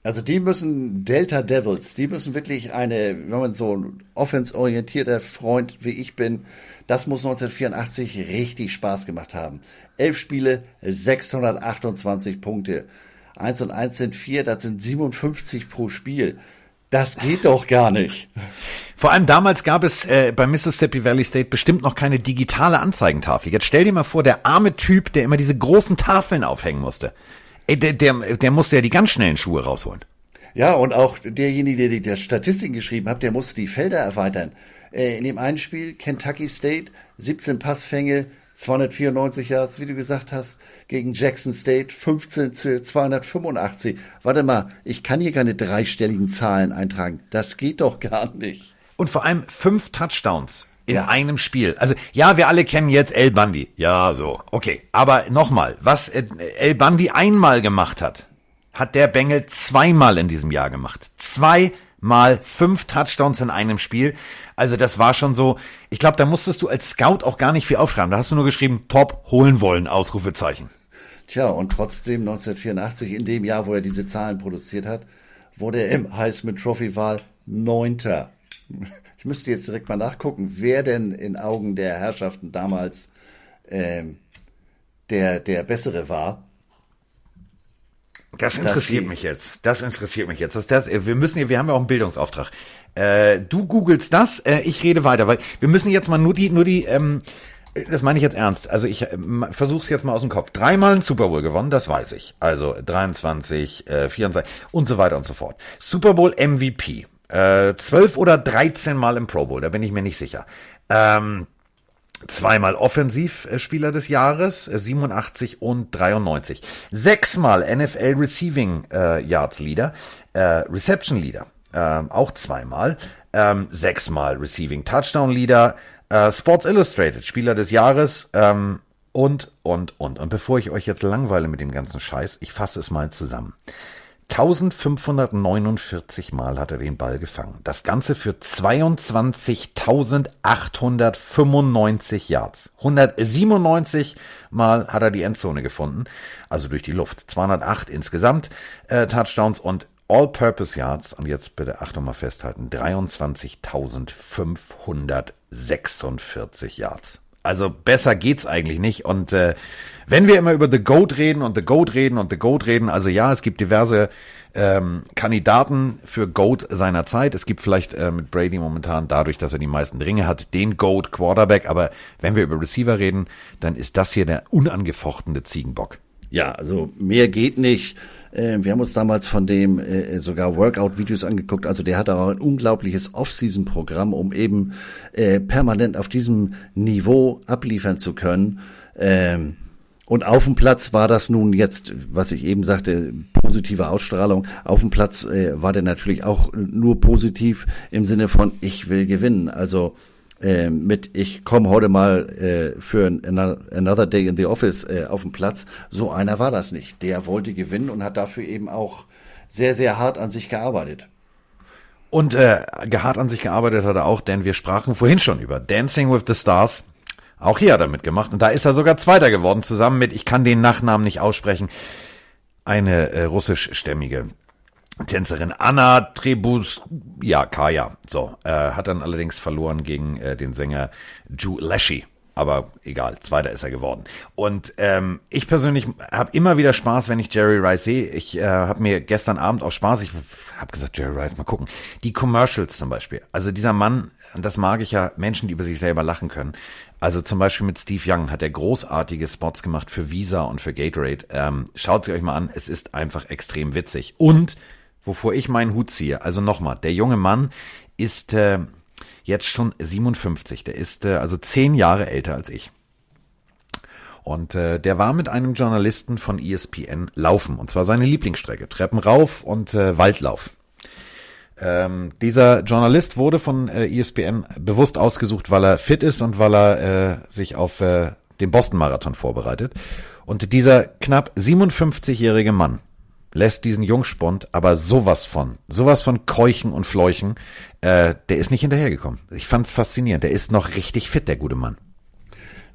S2: Also die müssen Delta Devils, die müssen wirklich eine, wenn man so ein offensorientierter Freund wie ich bin, das muss 1984 richtig Spaß gemacht haben. Elf Spiele, 628 Punkte. Eins und eins sind vier, das sind 57 pro Spiel. Das geht doch gar nicht.
S1: Vor allem damals gab es äh, bei Mississippi Valley State bestimmt noch keine digitale Anzeigentafel. Jetzt stell dir mal vor, der arme Typ, der immer diese großen Tafeln aufhängen musste. Ey, der, der, der musste ja die ganz schnellen Schuhe rausholen.
S2: Ja, und auch derjenige, der die der Statistiken geschrieben hat, der musste die Felder erweitern. Äh, in dem einen Spiel Kentucky State, 17 Passfänge, 294 Yards, wie du gesagt hast, gegen Jackson State 15 zu 285. Warte mal, ich kann hier keine dreistelligen Zahlen eintragen. Das geht doch gar nicht.
S1: Und vor allem fünf Touchdowns in ja. einem Spiel. Also ja, wir alle kennen jetzt El Bundy. Ja, so. Okay. Aber nochmal, was äh, El Bundy einmal gemacht hat, hat der Bengel zweimal in diesem Jahr gemacht. Zweimal fünf Touchdowns in einem Spiel. Also das war schon so, ich glaube, da musstest du als Scout auch gar nicht viel aufschreiben. Da hast du nur geschrieben, top, holen wollen, Ausrufezeichen.
S2: Tja, und trotzdem 1984, in dem Jahr, wo er diese Zahlen produziert hat, wurde er im Heisman Trophy Wahl Neunter. Ich müsste jetzt direkt mal nachgucken, wer denn in Augen der Herrschaften damals ähm, der, der Bessere war.
S1: Das interessiert mich jetzt. Das interessiert mich jetzt. Das, das, wir müssen hier, wir haben ja auch einen Bildungsauftrag. Äh, du googelst das, äh, ich rede weiter, weil wir müssen jetzt mal nur die, nur die, ähm, das meine ich jetzt ernst. Also ich äh, versuche es jetzt mal aus dem Kopf. Dreimal ein Super Bowl gewonnen, das weiß ich. Also 23, äh, 24 und so weiter und so fort. Super Bowl MVP. Äh, 12 oder 13 Mal im Pro Bowl, da bin ich mir nicht sicher. Ähm, zweimal Offensivspieler des Jahres, 87 äh, und 93. Sechsmal NFL Receiving äh, Yards Leader, äh, Reception Leader, äh, auch zweimal. Ähm, sechsmal Receiving Touchdown Leader, äh, Sports Illustrated Spieler des Jahres ähm, und, und, und. Und bevor ich euch jetzt langweile mit dem ganzen Scheiß, ich fasse es mal zusammen. 1549 Mal hat er den Ball gefangen. Das Ganze für 22.895 Yards. 197 Mal hat er die Endzone gefunden, also durch die Luft. 208 insgesamt äh, Touchdowns und All-Purpose Yards. Und jetzt bitte Achtung mal festhalten. 23.546 Yards. Also besser geht's eigentlich nicht. Und äh, wenn wir immer über The Goat reden und The Goat reden und The Goat reden, also ja, es gibt diverse ähm, Kandidaten für Goat seiner Zeit. Es gibt vielleicht äh, mit Brady momentan, dadurch, dass er die meisten Ringe hat, den Goat Quarterback. Aber wenn wir über Receiver reden, dann ist das hier der unangefochtene Ziegenbock.
S2: Ja, also mehr geht nicht. Äh, wir haben uns damals von dem äh, sogar Workout-Videos angeguckt. Also der hat auch ein unglaubliches Off-Season-Programm, um eben äh, permanent auf diesem Niveau abliefern zu können. Ähm, und auf dem Platz war das nun jetzt, was ich eben sagte, positive Ausstrahlung. Auf dem Platz äh, war der natürlich auch nur positiv im Sinne von ich will gewinnen. Also äh, mit ich komme heute mal äh, für another day in the office äh, auf den Platz. So einer war das nicht. Der wollte gewinnen und hat dafür eben auch sehr, sehr hart an sich gearbeitet.
S1: Und äh, hart an sich gearbeitet hat er auch, denn wir sprachen vorhin schon über Dancing with the Stars. Auch hier hat er mitgemacht und da ist er sogar Zweiter geworden, zusammen mit, ich kann den Nachnamen nicht aussprechen, eine äh, russischstämmige Tänzerin Anna Trebus, ja, Kaya, so, äh, hat dann allerdings verloren gegen äh, den Sänger Ju Leshy. Aber egal, Zweiter ist er geworden. Und ähm, ich persönlich habe immer wieder Spaß, wenn ich Jerry Rice sehe. Ich äh, habe mir gestern Abend auch Spaß, ich habe gesagt, Jerry Rice, mal gucken. Die Commercials zum Beispiel. Also dieser Mann, das mag ich ja, Menschen, die über sich selber lachen können. Also zum Beispiel mit Steve Young hat er großartige Spots gemacht für Visa und für Gatorade. Ähm, schaut sie euch mal an, es ist einfach extrem witzig. Und wovor ich meinen Hut ziehe, also nochmal, der junge Mann ist äh, jetzt schon 57, der ist äh, also zehn Jahre älter als ich. Und äh, der war mit einem Journalisten von ESPN laufen, und zwar seine Lieblingsstrecke, Treppen rauf und äh, Waldlauf. Ähm, dieser Journalist wurde von äh, ESPN bewusst ausgesucht, weil er fit ist und weil er äh, sich auf äh, den Boston-Marathon vorbereitet. Und dieser knapp 57-jährige Mann lässt diesen Jungspund aber sowas von, sowas von Keuchen und Fleuchen, äh, der ist nicht hinterhergekommen. Ich fand's faszinierend. Der ist noch richtig fit, der gute Mann.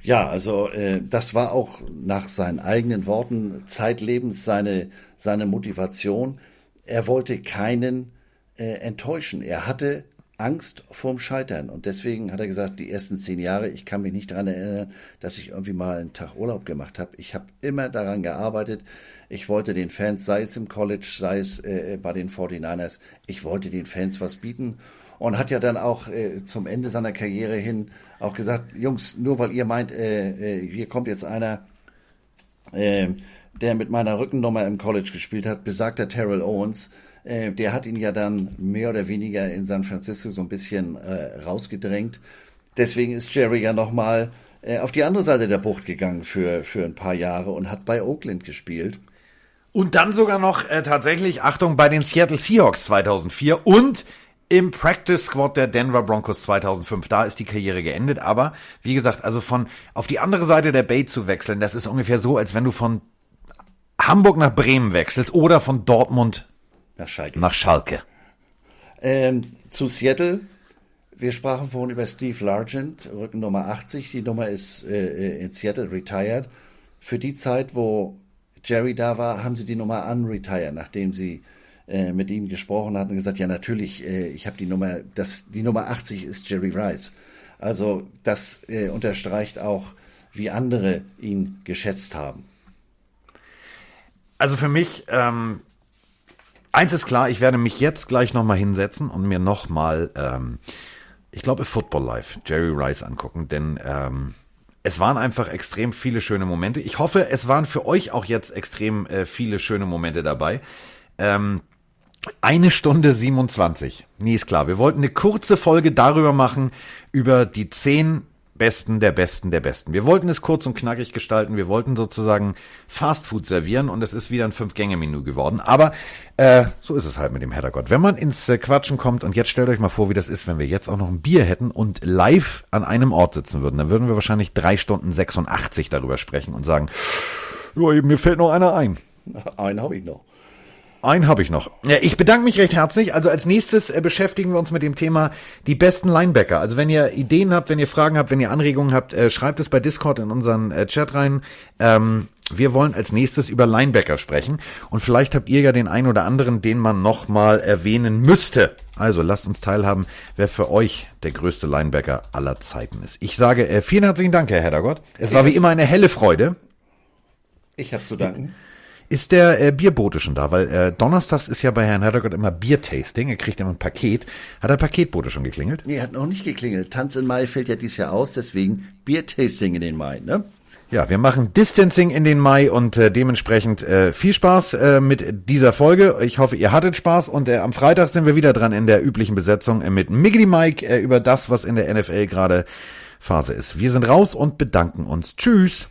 S2: Ja, also äh, das war auch nach seinen eigenen Worten zeitlebens seine, seine Motivation. Er wollte keinen äh, enttäuschen. Er hatte Angst vorm Scheitern und deswegen hat er gesagt, die ersten zehn Jahre, ich kann mich nicht daran erinnern, dass ich irgendwie mal einen Tag Urlaub gemacht habe. Ich habe immer daran gearbeitet. Ich wollte den Fans, sei es im College, sei es äh, bei den 49ers, ich wollte den Fans was bieten und hat ja dann auch äh, zum Ende seiner Karriere hin auch gesagt, Jungs, nur weil ihr meint, äh, äh, hier kommt jetzt einer, äh, der mit meiner Rückennummer im College gespielt hat, besagter Terrell Owens, äh, der hat ihn ja dann mehr oder weniger in San Francisco so ein bisschen äh, rausgedrängt. Deswegen ist Jerry ja nochmal äh, auf die andere Seite der Bucht gegangen für, für ein paar Jahre und hat bei Oakland gespielt.
S1: Und dann sogar noch äh, tatsächlich, Achtung, bei den Seattle Seahawks 2004 und im Practice Squad der Denver Broncos 2005. Da ist die Karriere geendet. Aber wie gesagt, also von auf die andere Seite der Bay zu wechseln, das ist ungefähr so, als wenn du von Hamburg nach Bremen wechselst oder von Dortmund nach Schalke. Nach Schalke.
S2: Ähm, zu Seattle. Wir sprachen vorhin über Steve Largent, Rücken Nummer 80. Die Nummer ist äh, in Seattle retired. Für die Zeit, wo Jerry da war, haben sie die Nummer unretired, nachdem sie äh, mit ihm gesprochen hatten und gesagt, ja natürlich, äh, ich habe die Nummer, das, die Nummer 80 ist Jerry Rice. Also das äh, unterstreicht auch, wie andere ihn geschätzt haben.
S1: Also für mich ähm, Eins ist klar, ich werde mich jetzt gleich nochmal hinsetzen und mir nochmal, ähm, ich glaube, Football Life, Jerry Rice angucken, denn ähm, es waren einfach extrem viele schöne Momente. Ich hoffe, es waren für euch auch jetzt extrem äh, viele schöne Momente dabei. Ähm, eine Stunde 27. Nee, ist klar. Wir wollten eine kurze Folge darüber machen, über die zehn Besten der Besten der Besten. Wir wollten es kurz und knackig gestalten. Wir wollten sozusagen Fastfood servieren und es ist wieder ein Fünf-Gänge-Menü geworden. Aber äh, so ist es halt mit dem Heddergott. Wenn man ins äh, Quatschen kommt und jetzt stellt euch mal vor, wie das ist, wenn wir jetzt auch noch ein Bier hätten und live an einem Ort sitzen würden, dann würden wir wahrscheinlich drei Stunden 86 darüber sprechen und sagen, mir fällt noch einer ein. <laughs>
S2: Einen habe ich noch.
S1: Einen habe ich noch. Ja, ich bedanke mich recht herzlich. Also als nächstes äh, beschäftigen wir uns mit dem Thema die besten Linebacker. Also wenn ihr Ideen habt, wenn ihr Fragen habt, wenn ihr Anregungen habt, äh, schreibt es bei Discord in unseren äh, Chat rein. Ähm, wir wollen als nächstes über Linebacker sprechen und vielleicht habt ihr ja den einen oder anderen, den man noch mal erwähnen müsste. Also lasst uns teilhaben, wer für euch der größte Linebacker aller Zeiten ist. Ich sage äh, vielen herzlichen Dank, Herr Heddergott. Es war wie immer eine helle Freude.
S2: Ich habe zu danken.
S1: Ist der äh, Bierbote schon da? Weil äh, donnerstags ist ja bei Herrn Heddergott immer Biertasting. Er kriegt immer ein Paket. Hat der Paketbote schon geklingelt?
S2: Nee, hat noch nicht geklingelt. Tanz in Mai fällt ja dieses Jahr aus, deswegen Biertasting in den Mai, ne?
S1: Ja, wir machen Distancing in den Mai und äh, dementsprechend äh, viel Spaß äh, mit dieser Folge. Ich hoffe, ihr hattet Spaß und äh, am Freitag sind wir wieder dran in der üblichen Besetzung äh, mit Miggity Mike äh, über das, was in der NFL gerade Phase ist. Wir sind raus und bedanken uns. Tschüss.